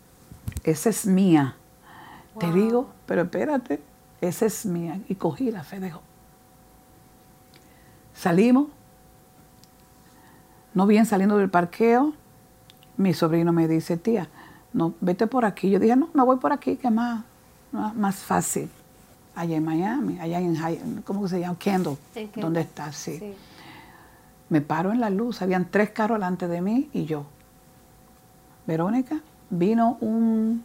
esa es mía. Te digo, pero espérate, esa es mía. Y cogí la fe de Job. Salimos, no bien saliendo del parqueo, mi sobrino me dice, tía, no, vete por aquí. Yo dije, no, me voy por aquí, que es más, más fácil. Allá en Miami, allá en, ¿cómo se llama? Kendall, donde está, sí. Me paro en la luz, habían tres carros delante de mí y yo. Verónica, vino un,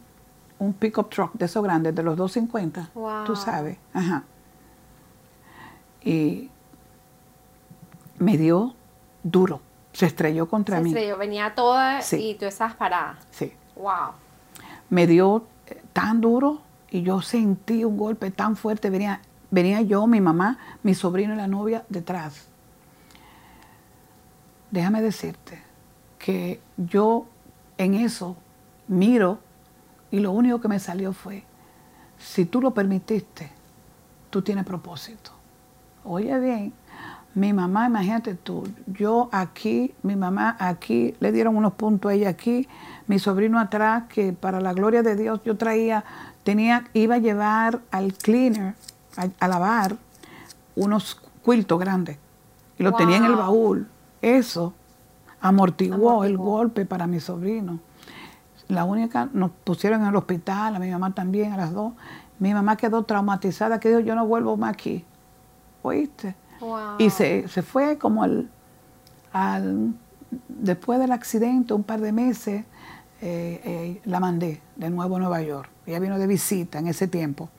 un pickup truck de esos grandes, de los 250, tú sabes. Ajá. Y me dio duro, se estrelló contra mí. Se estrelló, venía toda y tú estabas parada. Sí. Wow. Me dio eh, tan duro y yo sentí un golpe tan fuerte. Venía, venía yo, mi mamá, mi sobrino y la novia detrás. Déjame decirte que yo en eso miro y lo único que me salió fue, si tú lo permitiste, tú tienes propósito. Oye bien, mi mamá, imagínate tú, yo aquí, mi mamá aquí, le dieron unos puntos a ella aquí, mi sobrino atrás, que para la gloria de Dios yo traía, tenía, iba a llevar al cleaner a, lavar unos quiltos grandes y lo tenía en el baúl. Eso amortiguó, el golpe para mi sobrino. La única, nos pusieron en el hospital, a mi mamá también, a las dos. Mi mamá quedó traumatizada, que dijo, yo no vuelvo más aquí. ¿Oíste? Y se, fue como al, después del accidente, un par de meses, eh, eh, la mandé de nuevo a Nueva York. Ella vino de visita en ese tiempo.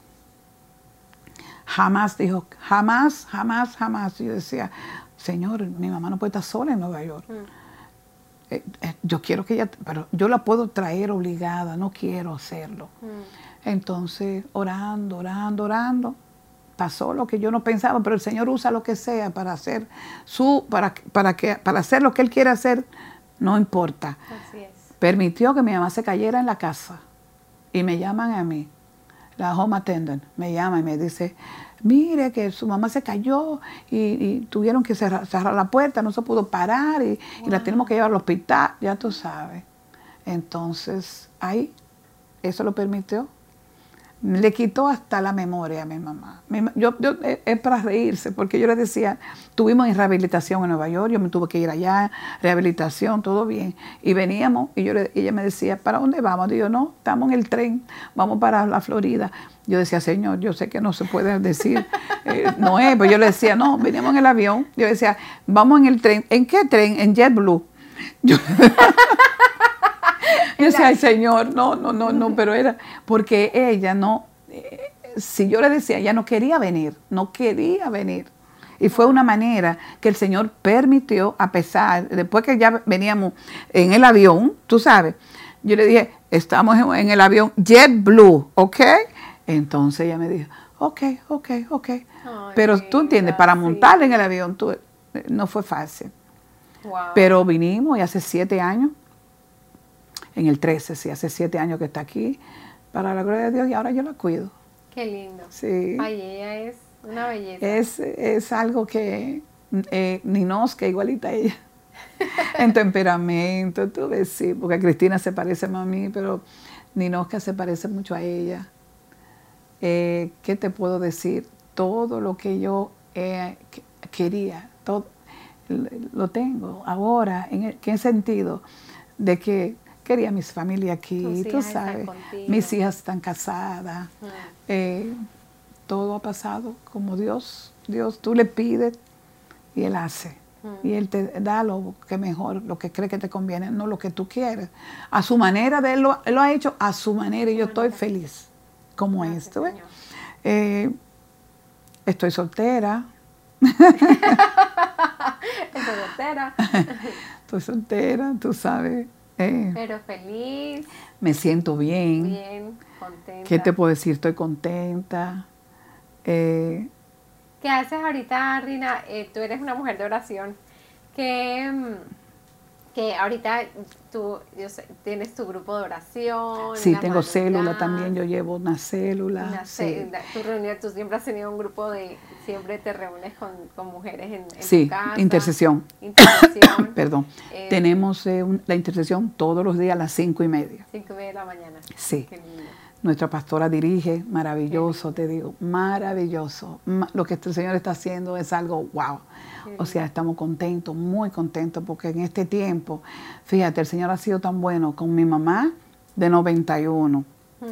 Jamás dijo, jamás, jamás, jamás. yo decía, Señor, mi mamá no puede estar sola en Nueva York. Mm. Eh, eh, yo quiero que ella, pero yo la puedo traer obligada, no quiero hacerlo. Mm. Entonces, orando, orando, orando, pasó lo que yo no pensaba, pero el Señor usa lo que sea para hacer su, para, para, que, para hacer lo que Él quiere hacer, no importa. Así es. Permitió que mi mamá se cayera en la casa y me llaman a mí, la home attendant, me llama y me dice, mire que su mamá se cayó y, tuvieron que cerrar, la puerta, no se pudo parar y, y, la tenemos que llevar al hospital, ya tú sabes. Entonces, ahí, eso lo permitió le quitó hasta la memoria a mi mamá. yo, eh, es para reírse, porque yo le decía, tuvimos en rehabilitación en Nueva York, yo me tuve que ir allá, rehabilitación, todo bien. Y veníamos, y yo ella me decía, ¿para dónde vamos? Digo, no, estamos en el tren, vamos para la Florida. Yo decía, Señor, yo sé que no se puede decir, eh, no es, pues yo le decía, no, veníamos en el avión. Yo decía, vamos en el tren. ¿En qué tren? En JetBlue. Yo, yo decía, ay Señor, no, no, no, no, pero era porque ella no, eh, si yo le decía, ella no quería venir, no quería venir. Y fue una manera que el Señor permitió, a pesar, después que ya veníamos en el avión, tú sabes, yo le dije, estamos en, el avión JetBlue, ¿ok? Entonces ella me dijo, ok, ok, ok. Pero tú entiendes, para montar en el avión tú, eh, no fue fácil. Pero vinimos y hace siete años en el 13, sí, hace siete años que está aquí, para la gloria de Dios, y ahora yo la cuido. Qué lindo. Sí. Ay, ella es una belleza. Es, algo que eh, que igualita a ella. en temperamento, tú ves, sí, porque Cristina se parece más a mí, pero Ninosca se parece mucho a ella. Eh, ¿Qué te puedo decir? Todo lo que yo eh, quería, todo lo tengo ahora. ¿En qué sentido? De que quería mis familia aquí, tú sabes. Mis hijas están casadas. Eh, todo ha pasado como Dios. Dios, tú le pides y Él hace. Y Él te da lo que mejor, lo que cree que te conviene, no lo que tú quieres. A su manera, de Él lo, ha hecho a su manera y yo estoy feliz como esto. Eh, estoy soltera. estoy soltera. estoy soltera, tú sabes. Eh, Pero feliz. Me siento bien. Bien, contenta. ¿Qué te puedo decir? Estoy contenta. Eh, ¿Qué haces ahorita, Rina? Eh, tú eres una mujer de oración. ¿Qué, mm, que ahorita tú tienes tu grupo de oración. Sí, tengo célula también, yo llevo una célula. Una sí. tú siempre has tenido un grupo de, siempre te reúnes con, con mujeres en, en sí, tu casa. intercesión. Intercesión. Perdón. Eh, Tenemos eh, la intercesión todos los días a las cinco y media. Cinco y media de la mañana. Sí. Nuestra pastora dirige, maravilloso, te digo, maravilloso. Lo que este Señor está haciendo es algo wow. O sea, estamos contentos, muy contentos, porque en este tiempo, fíjate, el Señor ha sido tan bueno con mi mamá de 91. Mm.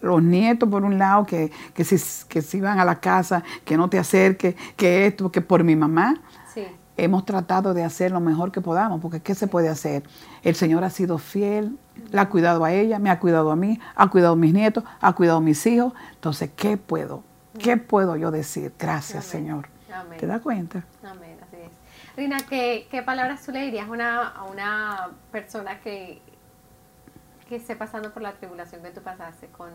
Los nietos, por un lado, que, que, si, que si van a la casa, que no te acerques, que esto, que por mi mamá. Hemos tratado de hacer lo mejor que podamos, porque ¿qué se puede hacer? El Señor ha sido fiel, la ha cuidado a ella, me ha cuidado a mí, ha cuidado a mis nietos, ha cuidado a mis hijos. Entonces, ¿qué puedo? ¿Qué puedo yo decir? Gracias, Señor. ¿Te das cuenta? Amén. Rina, ¿qué, palabras tú le dirías a una persona que, que esté pasando por la tribulación que tú pasaste con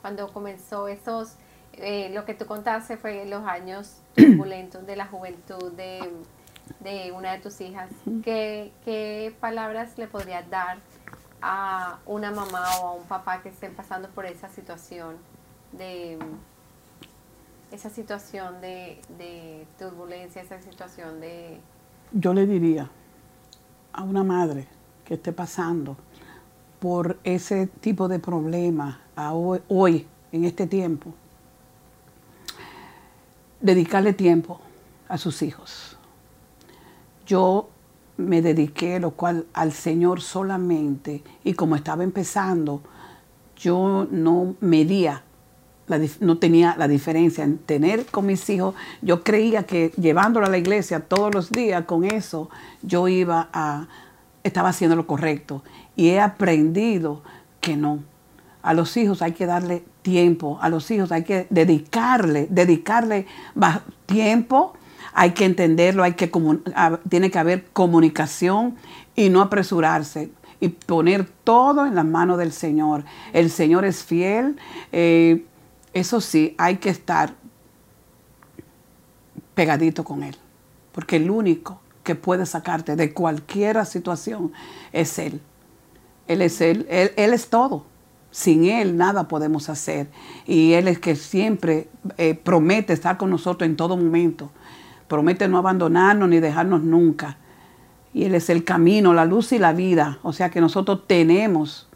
cuando comenzó esos, eh, lo que tú contaste fue los años turbulentos de la juventud de, una de tus hijas. ¿Qué, ¿Qué palabras le podrías dar a una mamá o a un papá que estén pasando por esa situación de esa situación de, de turbulencia, esa situación de, yo le diría a una madre que esté pasando por ese tipo de problema hoy, en este tiempo, dedicarle tiempo a sus hijos. Yo me dediqué, lo cual al Señor solamente, y como estaba empezando, yo no medía no tenía la diferencia en tener con mis hijos. Yo creía que llevándolo a la iglesia todos los días, con eso yo iba a, estaba haciendo lo correcto. Y he aprendido que no. A los hijos hay que darle tiempo a los hijos, hay que dedicarle, dedicarle tiempo, hay que entenderlo, hay que tiene que haber comunicación y no apresurarse y poner todo en las manos del Señor. El Señor es fiel. Eh, eso sí, hay que estar pegadito con Él, porque el único que puede sacarte de cualquier situación es Él. Él es Él, Él, es todo. Sin Él nada podemos hacer. Y Él es que siempre eh, promete estar con nosotros en todo momento. Promete no abandonarnos ni dejarnos nunca. Y Él es el camino, la luz y la vida. O sea que nosotros tenemos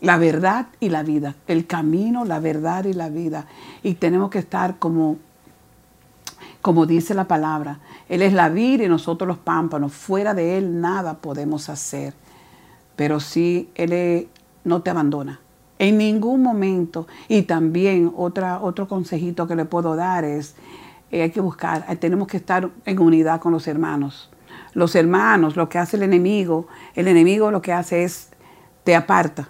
la verdad y la vida. El camino, la verdad y la vida. Y tenemos que estar como, como dice la palabra. Él es la vida y nosotros los pámpanos. Fuera de Él nada podemos hacer. Pero sí, Él no te abandona. En ningún momento. Y también otra, otro consejito que le puedo dar es, eh, hay que buscar, eh, tenemos que estar en unidad con los hermanos. Los hermanos, lo que hace el enemigo, el enemigo lo que hace es, te aparta.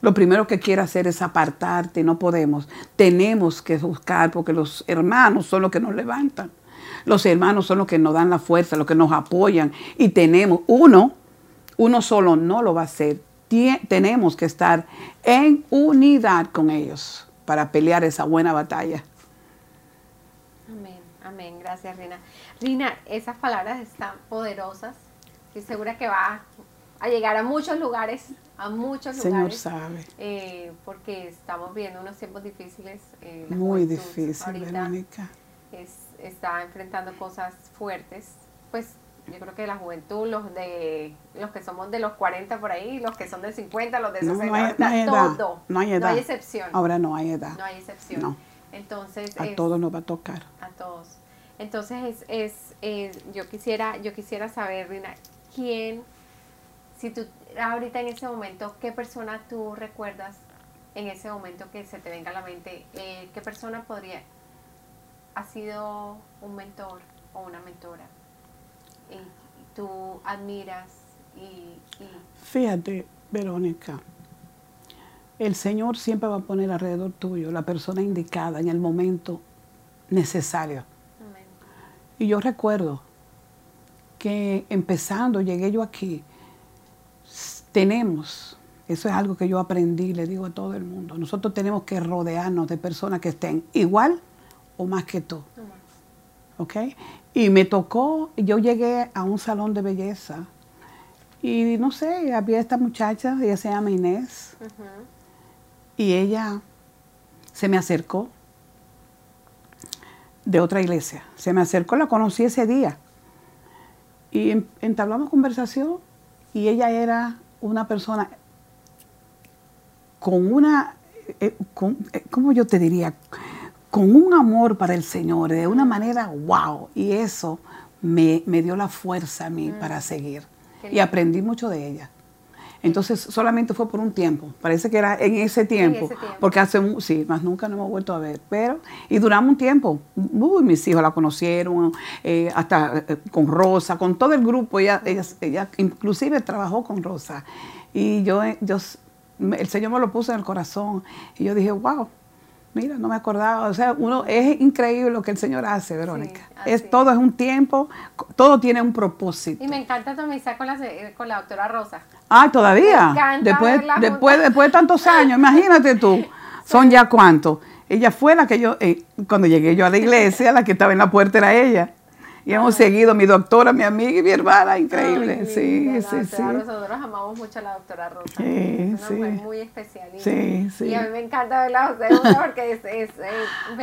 Lo primero que quiere hacer es apartarte, no podemos. Tenemos que buscar porque los hermanos son los que nos levantan. Los hermanos son los que nos dan la fuerza, los que nos apoyan. Y tenemos, uno, uno solo no lo va a hacer. tenemos que estar en unidad con ellos para pelear esa buena batalla. Amén. Gracias, Rina. Rina, esas palabras están poderosas. Estoy segura que va a llegar a muchos lugares, a muchos lugares. Señor sabe. Eh, porque estamos viendo unos tiempos difíciles. Eh, Muy difícil, Verónica. está enfrentando cosas fuertes. Pues yo creo que la juventud, los de los que somos de los 40 por ahí, los que son de 50, los de 60, no, hay, todo. No hay edad. No hay excepción. Ahora no hay edad. No hay excepción. Entonces, a todos nos va a tocar. A todos. Entonces es, es yo quisiera yo quisiera saber, Rina, quién si tú ahorita en ese momento, ¿qué persona tú recuerdas en ese momento que se te venga a la mente? Eh, ¿Qué persona podría ha sido un mentor o una mentora? Y tú admiras y, Fíjate, Verónica, el Señor siempre va a poner alrededor tuyo la persona indicada en el momento necesario. Y yo recuerdo que empezando, llegué yo aquí, tenemos, eso es algo que yo aprendí, le digo a todo el mundo, nosotros tenemos que rodearnos de personas que estén igual o más que tú. ¿Ok? Y me tocó, yo llegué a un salón de belleza y no sé, había esta muchacha, ella se llama Inés, y ella se me acercó de otra iglesia. Se me acercó, la conocí ese día. Y entablamos conversación y ella era una persona con una, eh, eh, ¿cómo yo te diría? Con un amor para el Señor, de una manera wow. Y eso me, dio la fuerza a mí mm. para seguir. Y aprendí mucho de ella. Entonces solamente fue por un tiempo, parece que era en ese tiempo, porque hace, sí, más nunca no hemos vuelto a ver, pero, y duramos un tiempo, uy, mis hijos la conocieron, eh, hasta eh, con Rosa, con todo el grupo, ella, ella, ella inclusive trabajó con Rosa, y yo, yo, el Señor me lo puso en el corazón, y yo dije, wow, Mira, no me acordaba. O sea, uno es increíble lo que el Señor hace, Verónica. es todo es un tiempo, todo tiene un propósito. Y me encanta tu amistad con la, con la doctora Rosa. Ah, todavía. después, después, después de tantos años, imagínate tú. Son ya cuántos. Ella fue la que yo, eh, cuando llegué yo a la iglesia, la que estaba en la puerta era ella. Y hemos seguido, mi doctora, mi amiga y mi hermana, increíble. sí, sí, sí. Nosotros amamos mucho a la doctora Rosa. Sí, es una sí. muy especial. sí, sí. Y a mí me encanta verla a ustedes porque es... es,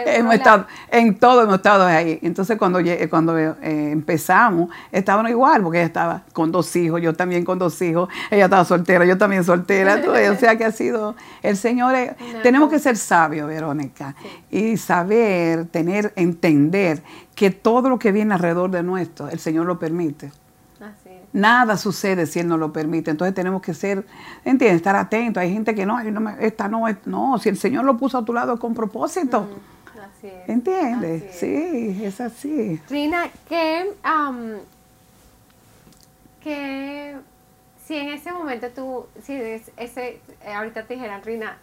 hemos estado, en todo hemos estado ahí. Entonces cuando, cuando eh, empezamos, estábamos igual, porque ella estaba con dos hijos, yo también con dos hijos, ella estaba soltera, yo también soltera. o sea que ha sido, el Señor, tenemos que ser sabios, Verónica, y saber, tener, entender que todo lo que viene alrededor de nuestro, el Señor lo permite. Nada sucede si Él no lo permite. Entonces tenemos que ser, ¿entiendes? Estar atentos. Hay gente que no, no esta no, no, si el Señor lo puso a tu lado con propósito. así es. ¿Entiendes? Sí, es así. Rina, que, que si en ese momento tú, si ese, ahorita te dijeran, Rina,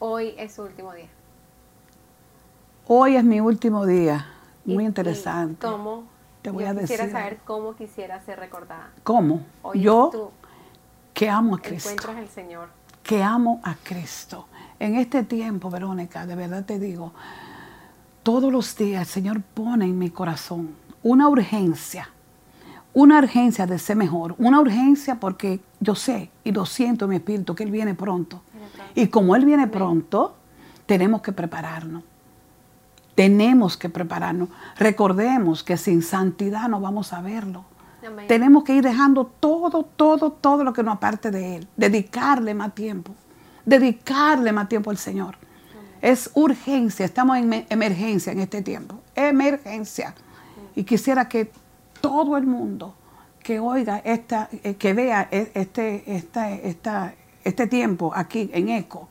hoy es su último día. Hoy es mi último día. Muy interesante. ¿Cómo? Te voy a decir. Quisiera saber cómo quisiera ser recordada. ¿Cómo? Hoy Yo tú que amo a Cristo. encuentras Señor. que amo a Cristo. En este tiempo, Verónica, de verdad te digo, todos los días el Señor pone en mi corazón una urgencia, una urgencia de ser mejor, una urgencia porque yo sé y lo siento en mi espíritu que Él viene pronto. Viene pronto. Y como Él viene pronto, tenemos que prepararnos. Tenemos que prepararnos. Recordemos que sin santidad no vamos a verlo. Amén. Tenemos que ir dejando todo, todo, todo lo que nos aparte de Él. Dedicarle más tiempo. Dedicarle más tiempo al Señor. Es urgencia. Estamos en me- emergencia en este tiempo. Emergencia. Y quisiera que todo el mundo que oiga esta, eh, que vea e- este, esta, esta, este tiempo aquí en ECO,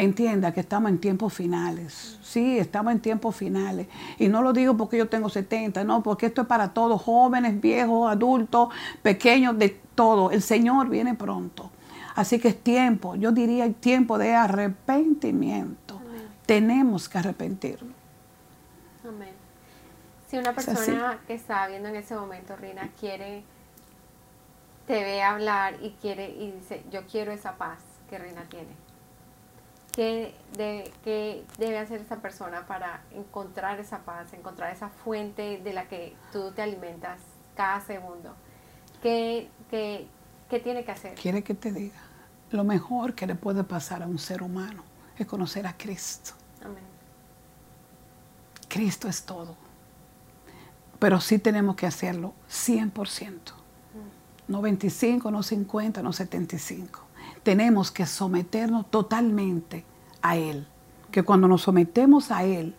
entienda que estamos en tiempos finales. Sí, estamos en tiempos finales. Y no lo digo porque yo tengo 70, no, porque esto es para todos, jóvenes, viejos, adultos, pequeños, de todo. El Señor viene pronto. Así que es tiempo, yo diría el tiempo de arrepentimiento. Tenemos que arrepentirnos. Amén. Si una Es persona que está viendo en ese momento, Rina, quiere, te ve hablar y quiere y dice, yo quiero esa paz que Rina tiene. ¿Qué, de- qué debe hacer esa persona para encontrar esa paz, encontrar esa fuente de la que tú te alimentas cada segundo? ¿Qué, qué, qué tiene que hacer? Quiere que te diga, lo mejor que le puede pasar a un ser humano es conocer a Cristo. Amén. Cristo es todo. Pero sí tenemos que hacerlo 100%. No 25, no 50, no 75. Tenemos que someternos totalmente a Él. Que cuando nos sometemos a Él,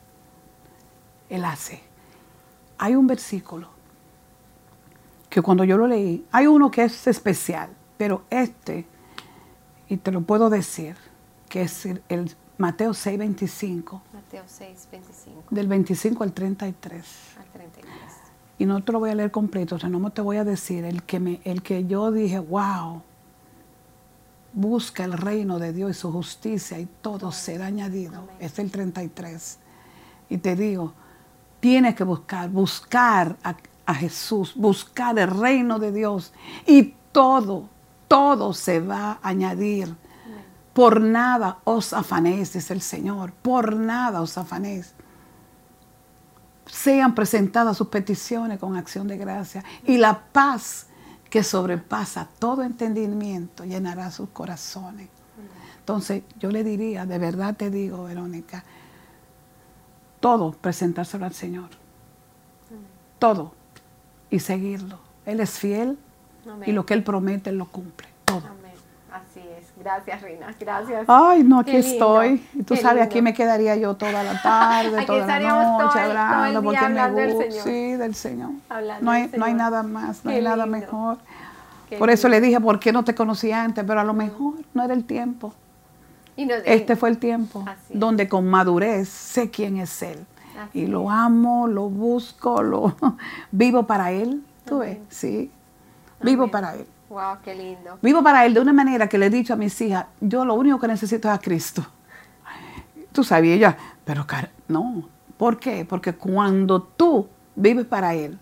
Él hace. Hay un versículo que cuando yo lo leí, hay uno que es especial, pero este, y te lo puedo decir, que es el, el Mateo 6, 25 Mateo 6, 25 del 25 al 33. al 33. Y no te lo voy a leer completo, o sea, no te voy a decir el que, me, el que yo dije, wow, busca el reino de Dios y su justicia y todo será añadido. Es el 33. Y te digo, tienes que buscar, buscar a, a Jesús, buscar el reino de Dios y todo, todo se va a añadir. Por nada os afanéis, dice el Señor, por nada os afanéis sean presentadas sus peticiones con acción de gracia y la paz que sobrepasa todo entendimiento llenará sus corazones. Entonces yo le diría, de verdad te digo, Verónica, todo presentárselo al Señor, todo y seguirlo. Él es fiel Amén. y lo que Él promete Él lo cumple, todo. Amén. Así es. Gracias, Rina. Gracias. Ay, no, aquí Qué estoy. Y tú qué sabes, aquí me quedaría yo toda la tarde, Aquí toda la todo noche todo hablando, día porque me gusta. Sí, del Señor. Hablando no, hay, no hay nada más, no Qué hay nada mejor. Qué Por eso le dije, ¿por qué no te conocí antes? Pero a lo mejor no era el tiempo. Y no- Este fue el tiempo donde con madurez sé quién es Él. Así Y lo amo, lo busco, lo vivo para Él. ¿Tú ves? Amén. Sí. Vivo para Él. Wow, qué lindo. Vivo para Él de una manera que le he dicho a mis hijas, yo lo único que necesito es a Cristo. Tú sabías ella, pero car- no. ¿Por qué? Porque cuando tú vives para Él,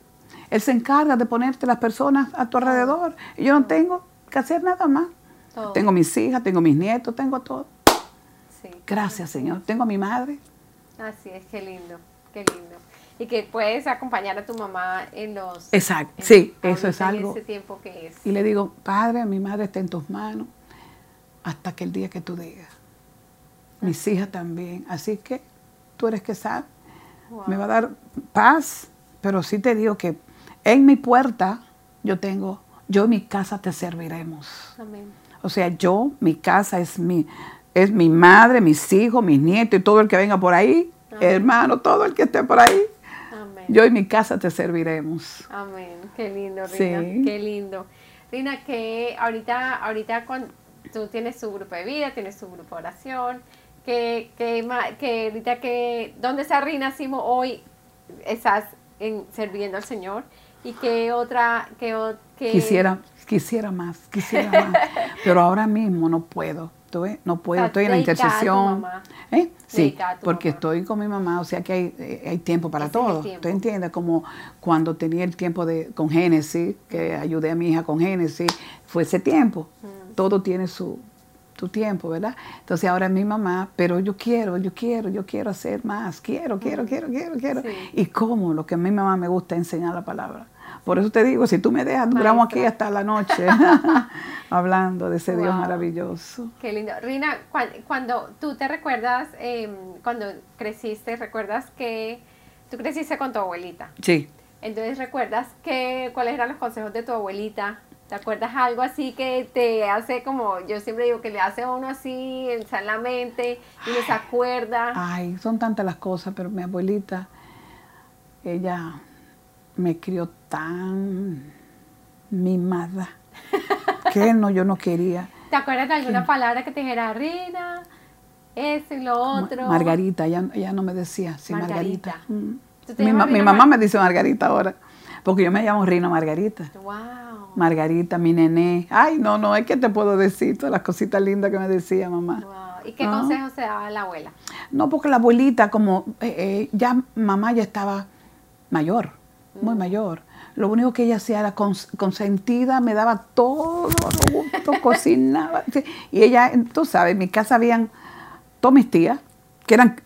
Él se encarga de ponerte las personas a tu alrededor. Y yo no tengo que hacer nada más. Todo. Tengo mis hijas, tengo mis nietos, tengo todo. Sí. Gracias, Señor. Tengo a mi madre. Así es, qué lindo, qué lindo. Y que puedes acompañar a tu mamá en los... Exacto, en- sí, eso es en algo. ese tiempo que es. Y le digo, Padre, mi madre está en tus manos hasta que el día que tú digas. Mis hijas también. Así que tú eres que sabes. Wow. Me va a dar paz, pero sí te digo que en mi puerta yo tengo, yo y mi casa te serviremos. Amén. O sea, yo, mi casa es mi, es mi madre, mis hijos, mis nietos y todo el que venga por ahí, Amén. hermano, todo el que esté por ahí. Yo y mi casa te serviremos. Amén. Qué lindo, Sí. Rina. Qué lindo. Rina, que ahorita, ahorita cuando tú tienes tu grupo de vida, tienes tu grupo de oración, que, que, que ahorita que, ¿dónde está Rina Simo hoy? Estás en, sirviendo al Señor. Y que otra, que Quisiera, quisiera más, quisiera más. Pero ahora mismo no puedo. ¿Tú ves? No puedo, estoy en la intercesión. ¿Eh? Sí, porque mamá. estoy con mi mamá, o sea que hay, eh, hay tiempo para Ese todo. tiempo. ¿Tú entiendes? Como cuando tenía el tiempo de con Génesis, que ayudé a mi hija con Génesis, fue ese tiempo. Mm. Todo tiene su, tu tiempo, ¿verdad? Entonces ahora es mi mamá, pero yo quiero, yo quiero, yo quiero hacer más, quiero, quiero, quiero, quiero, quiero. Mm. Sí. Y cómo, lo que a mi mamá me gusta es enseñar la palabra. Por eso te digo, si tú me dejas, duramos aquí hasta la noche hablando de ese Dios maravilloso. Qué lindo. Rina, cuan- cuando tú te recuerdas, em, cuando creciste, recuerdas que tú creciste con tu abuelita. Sí. Entonces, ¿recuerdas que, cuáles eran los consejos de tu abuelita? ¿Te acuerdas algo así que te hace como, yo siempre digo que le hace a uno así en la mente y se acuerda? Ay, son tantas las cosas, pero mi abuelita, ella me crió tan mimada que no, yo no quería. ¿Te acuerdas de alguna palabra que te dijera, Rina, eso y lo otro? Margarita, ella, ella no me decía, sí, Margarita. Margarita. Mm. ¿Tú te Mi, llamas ma- mi Rina mamá Mar- me dice Margarita ahora, porque yo me llamo Rino Margarita. Wow. Margarita, mi nené. Ay, no, no, es que te puedo decir todas las cositas lindas que me decía mamá. wow. ¿Y qué Ah. consejos se daba la abuela? No, porque la abuelita, como eh, eh, ya mamá ya estaba mayor, muy mayor. Lo único que ella hacía era cons- consentida, me daba todo lo gusto, cocinaba. Y ella, tú sabes, en mi casa habían todas mis tías, que eran,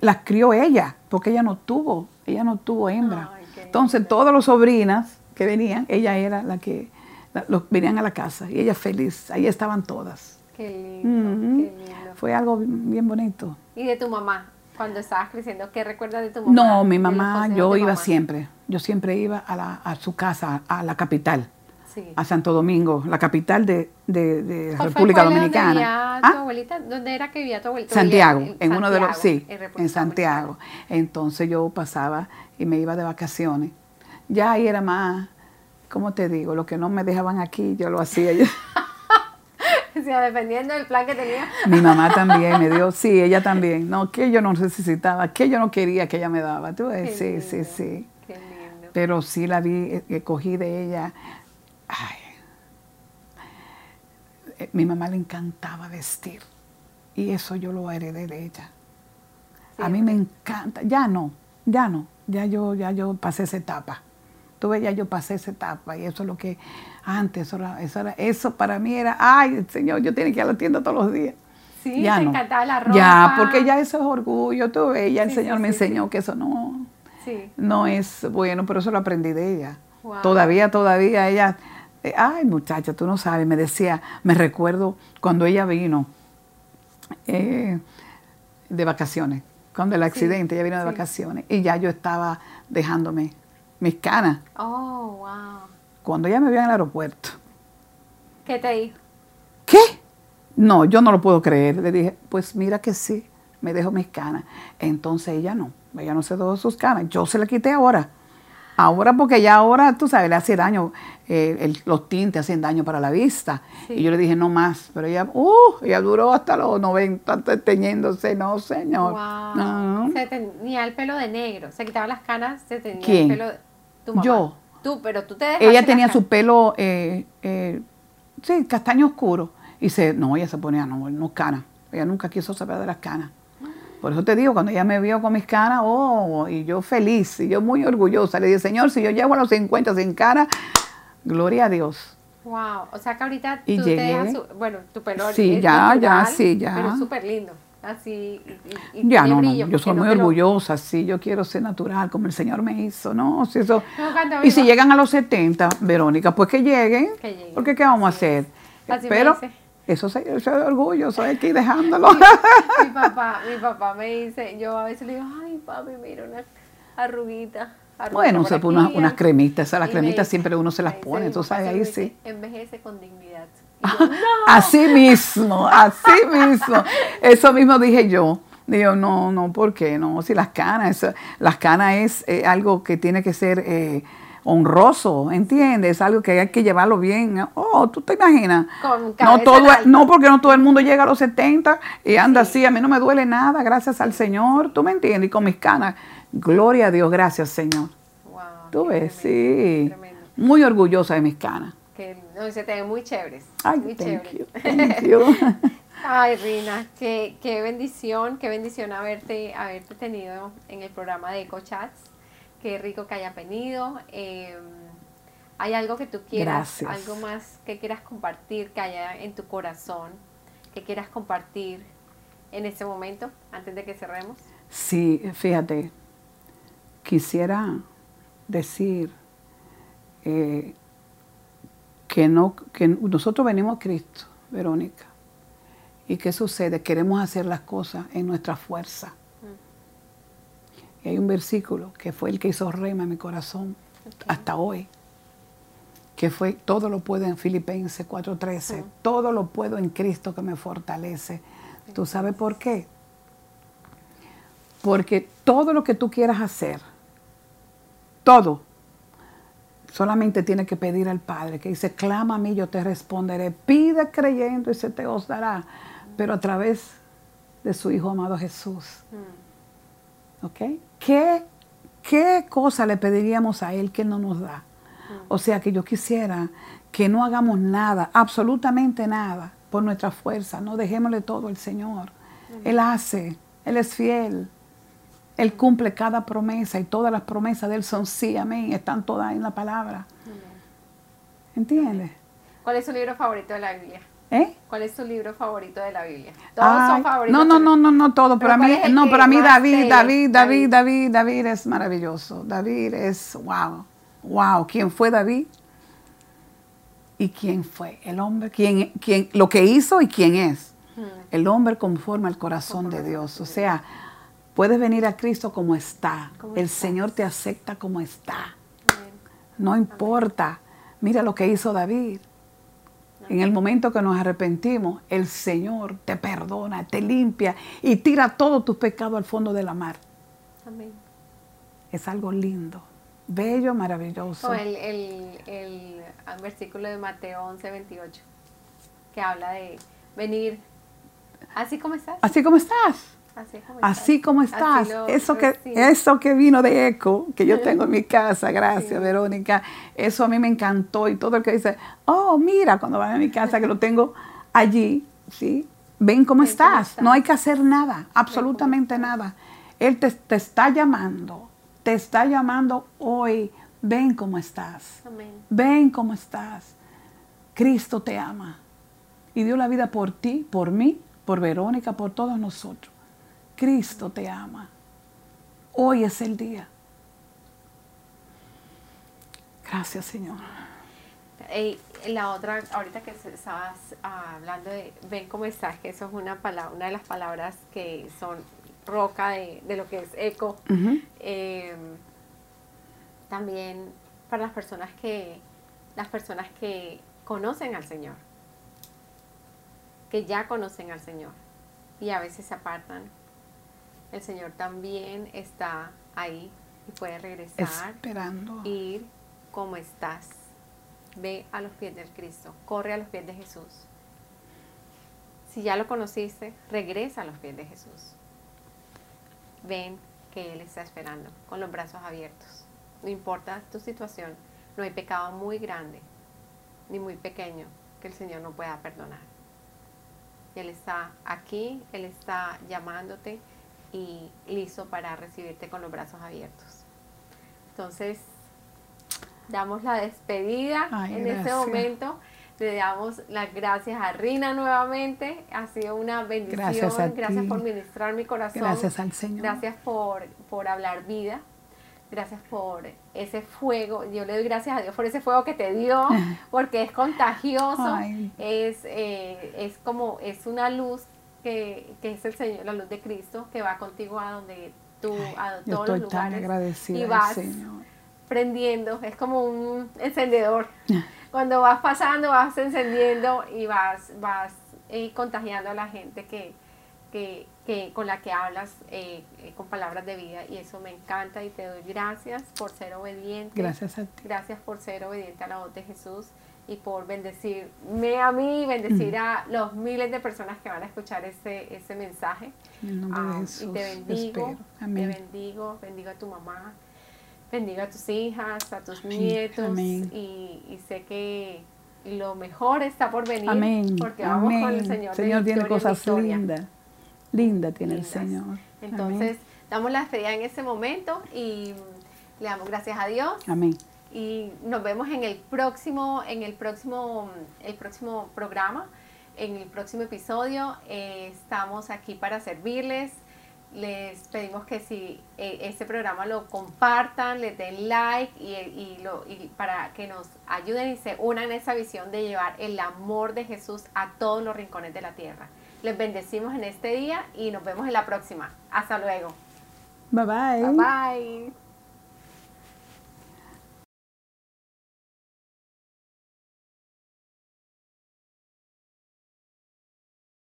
las crió ella, porque ella no tuvo, ella no tuvo hembra. Ay, Entonces, todas las sobrinas que venían, ella era la que, la- los, venían a la casa, y ella feliz, ahí estaban todas. Qué lindo, Mm. qué lindo. Fue algo bien bonito. ¿Y de tu mamá? Cuando estabas creciendo, ¿qué recuerdas de tu mamá? No, mi mamá, yo iba mamá. siempre. Yo siempre iba a, la- a su casa, a la capital, Sí. a Santo Domingo, la capital de, de- de ¿Cuál fue el República pueblo donde Dominicana. vivía tu Ah, abuelita? ¿Dónde era que vivía tu abuelita? Santiago, en uno de los, sí, República en Santiago. Entonces yo pasaba y me iba de vacaciones. Ya ahí era más, ¿cómo te digo? Lo que no me dejaban aquí, yo lo hacía. dependiendo del plan que tenía. Mi mamá también me dio, sí, ella también. No, que yo no necesitaba, que yo no quería que ella me daba. Tú ves, sí, sí, lindo, sí. Qué lindo. pero sí la vi, eh, que cogí de ella. Ay, eh, mi mamá le encantaba vestir y eso yo lo heredé de ella. A mí me encanta, ya no, ya no, ya yo, ya yo pasé esa etapa. Tú ves, ya yo pasé esa etapa y eso es lo que antes, eso, era, eso, era- eso para mí era, ay, Señor, yo tenía que ir a la tienda todos los días. Sí, ya te no. encantaba la ropa. Ya, porque ya eso es orgullo, tú ves, ya el Sí, Señor sí, me enseñó que eso no, Sí. no es bueno, pero eso lo aprendí de ella. Wow. Todavía, todavía ella, eh, ay muchacha, tú no sabes, me decía, me recuerdo cuando ella vino eh, de vacaciones, cuando el accidente, ella vino de vacaciones y ya yo estaba dejándome mis canas Oh, wow. cuando ella me vio en el aeropuerto. ¿Qué te dijo? ¿Qué? No, yo no lo puedo creer. Le dije, pues mira que sí, me dejo mis canas. Entonces ella no, ella no se dejó sus canas. Yo se la quité ahora. Ahora porque ya ahora, tú sabes, le hace daño, eh, el- los tintes hacen daño para la vista. Sí. Y yo le dije, no más. Pero ella, uh, ella duró hasta los 90 te- teñiéndose. No, señor. Wow. No. Se tenía el pelo de negro. Se quitaba las canas, se tenía ¿Quién? el pelo de tu mamá. Yo. Tú, pero tú te Ella tenía su pelo, eh, eh, sí, castaño oscuro. Y se, no, ella se ponía, no, no canas. Ella nunca quiso saber de las canas. Por eso te digo, cuando ella me vio con mis canas, oh, y yo feliz, y yo muy orgullosa. Le dije, Señor, si yo llego a los 50 sin cara, gloria a Dios. Wow, o sea que ahorita Y tú te dejas, su- bueno, tu pelo Sí, es ya, natural, ya, sí, ya. Pero súper lindo, así, y, y- Ya, no, no, brillo, yo porque soy no muy te lo- orgullosa, sí, yo quiero ser natural como el Señor me hizo, ¿no? Si eso, No, y si llegan a los 70, Verónica, pues que lleguen, Que lleguen, porque ¿qué vamos a así hacer? Así me Pero dice. eso, es orgullo, eso hay que ir dejándolo. mi papá, mi papá me dice, yo a veces le digo, ay papi, mira una arruguita. arruguita Bueno, se aquí, pone unas, unas cremitas, esas las y me cremitas dice- siempre uno se las pone, mi sabes, ahí sí. Envejece con dignidad. Y yo, no. Así mismo, así mismo. Eso mismo dije yo. Digo, no, no, ¿por qué? No, si las canas, las canas es eh, algo que tiene que ser eh, honroso, ¿entiendes? Es algo que hay que llevarlo bien. Oh, ¿tú te imaginas? Con no, todo, no, porque no todo el mundo llega a los 70 y anda así. A mí no me duele nada, gracias al Señor. ¿Tú me entiendes? Y con mis canas, gloria a Dios, gracias, Señor. Wow, Tú qué ves, tremendo, sí. tremendo. Muy orgullosa de mis canas. Que no, se te ven muy chéveres. Ay, muy thank chéveres. you, thank you. Ay, Rina, qué, qué bendición, qué bendición haberte, haberte tenido en el programa de EcoChats. Qué rico que hayas venido. Em, ¿Hay algo que tú quieras, algo más que quieras compartir, que haya en tu corazón, que quieras compartir en este momento, antes de que cerremos? Sí, fíjate, quisiera decir eh, que, no, que nosotros venimos a Cristo, Verónica. ¿Y qué sucede? Queremos hacer las cosas en nuestra fuerza. Mm. Y hay un versículo que fue el que hizo rema en mi corazón hasta hoy, que fue todo lo puedo en Filipenses 4:13, todo lo puedo en Cristo que me fortalece. ¿Tú sabes por qué? Porque todo lo que tú quieras hacer, todo, solamente tienes que pedir al Padre, que dice, clama a mí, yo te responderé, pide creyendo y se te os dará pero a través de su Hijo amado Jesús. Mm. ¿Ok? ¿Qué, ¿Qué cosa le pediríamos a Él que no nos da? Mm. O sea que yo quisiera que no hagamos nada, absolutamente nada, por nuestra fuerza. No dejémosle todo al Señor. Él hace, Él es fiel. Él cumple cada promesa y todas las promesas de Él son sí, amén. Están todas en la palabra. ¿Entiendes? ¿Cuál es su libro favorito de la Biblia? ¿Eh? ¿Cuál es tu libro favorito de la Biblia? Todos son favoritos. No, no, no, no, no, todo. Para mí, no, para mí David, David, David, David, David es maravilloso. David es, wow, wow. ¿Quién fue David? ¿Y quién fue? El hombre, quién, quién, lo que hizo y quién es. Hmm. El hombre conforme al corazón de Dios. O sea, puedes venir a Cristo como está. El Señor te acepta como está. No importa. Mira lo que hizo David. En el momento que nos arrepentimos, el Señor te perdona, te limpia y tira todos tus pecados al fondo de la mar. Amén. Es algo lindo, bello, maravilloso. el, el, versículo de Mateo 11, 28, que habla de venir así como estás. Así como estás. Así como estás. eso, que, eso que vino de eco, que yo tengo en mi casa, gracias Verónica, eso a mí me encantó y todo el que dice, oh, mira, cuando van a mi casa que lo tengo allí, ¿sí? Ven cómo, estás. no hay que hacer nada, absolutamente nada. Él te, está llamando, te está llamando hoy, ven cómo estás, ven cómo estás. Cristo te ama y dio la vida por ti, por mí, por Verónica, por todos nosotros. Cristo te ama. Hoy es el día. Gracias, Señor. la otra, ahorita que estabas ah, hablando de ven cómo estás, que eso es una palabra, una de las palabras que son roca de, lo que es eco. Em, también para las personas que, las personas que conocen al Señor, que ya conocen al Señor y a veces se apartan el Señor también está ahí y puede regresar. Esperando. Ir como estás. Ve a los pies del Cristo. Corre a los pies de Jesús. Si ya lo conociste, regresa a los pies de Jesús. Ven que Él está esperando con los brazos abiertos. No importa tu situación, no hay pecado muy grande ni muy pequeño que el Señor no pueda perdonar. Él está aquí, Él está llamándote y listo para recibirte con los brazos abiertos. Entonces, damos la despedida en este momento. Le damos las gracias a Rina nuevamente. Ha sido una bendición. Gracias, por ministrar mi corazón. Gracias al Señor. Gracias por, por hablar vida. Gracias por ese fuego. Yo le doy gracias a Dios por ese fuego que te dio, porque es contagioso. Es, eh, es como, es una luz que, es el Señor, la luz de Cristo, que va contigo a donde tú, a todos los lugares. y vas prendiendo, es como un encendedor. Cuando vas pasando, vas encendiendo y vas, vas eh, contagiando a la gente que, que, que con la que hablas eh, eh, con palabras de vida y eso me encanta y te doy gracias por ser obediente. Gracias a ti. Gracias por ser obediente a la voz de Jesús y por bendecirme a mí, bendecir a los miles de personas que van a escuchar ese, ese mensaje. En nombre de Jesús, y te bendigo, Amén. te bendigo, bendigo a tu mamá, bendigo a tus hijas, a tus nietos Y, y, sé que lo mejor está por venir. Amén. Porque vamos amén. con el Señor. Señor tiene cosas lindas. Linda tiene Lindas. el Señor. Entonces, damos la despedida en ese momento y le damos gracias a Dios. Amén. Y nos vemos en el próximo en el próximo el próximo programa en el próximo episodio. Eh, estamos aquí para servirles. Les pedimos que si eh, este programa lo compartan le den like y, y lo, y para que nos ayuden y se unan en esa visión de llevar el amor de Jesús a todos los rincones de la tierra. Les bendecimos en este día y nos vemos en la próxima. Hasta luego. Bye bye. bye, bye.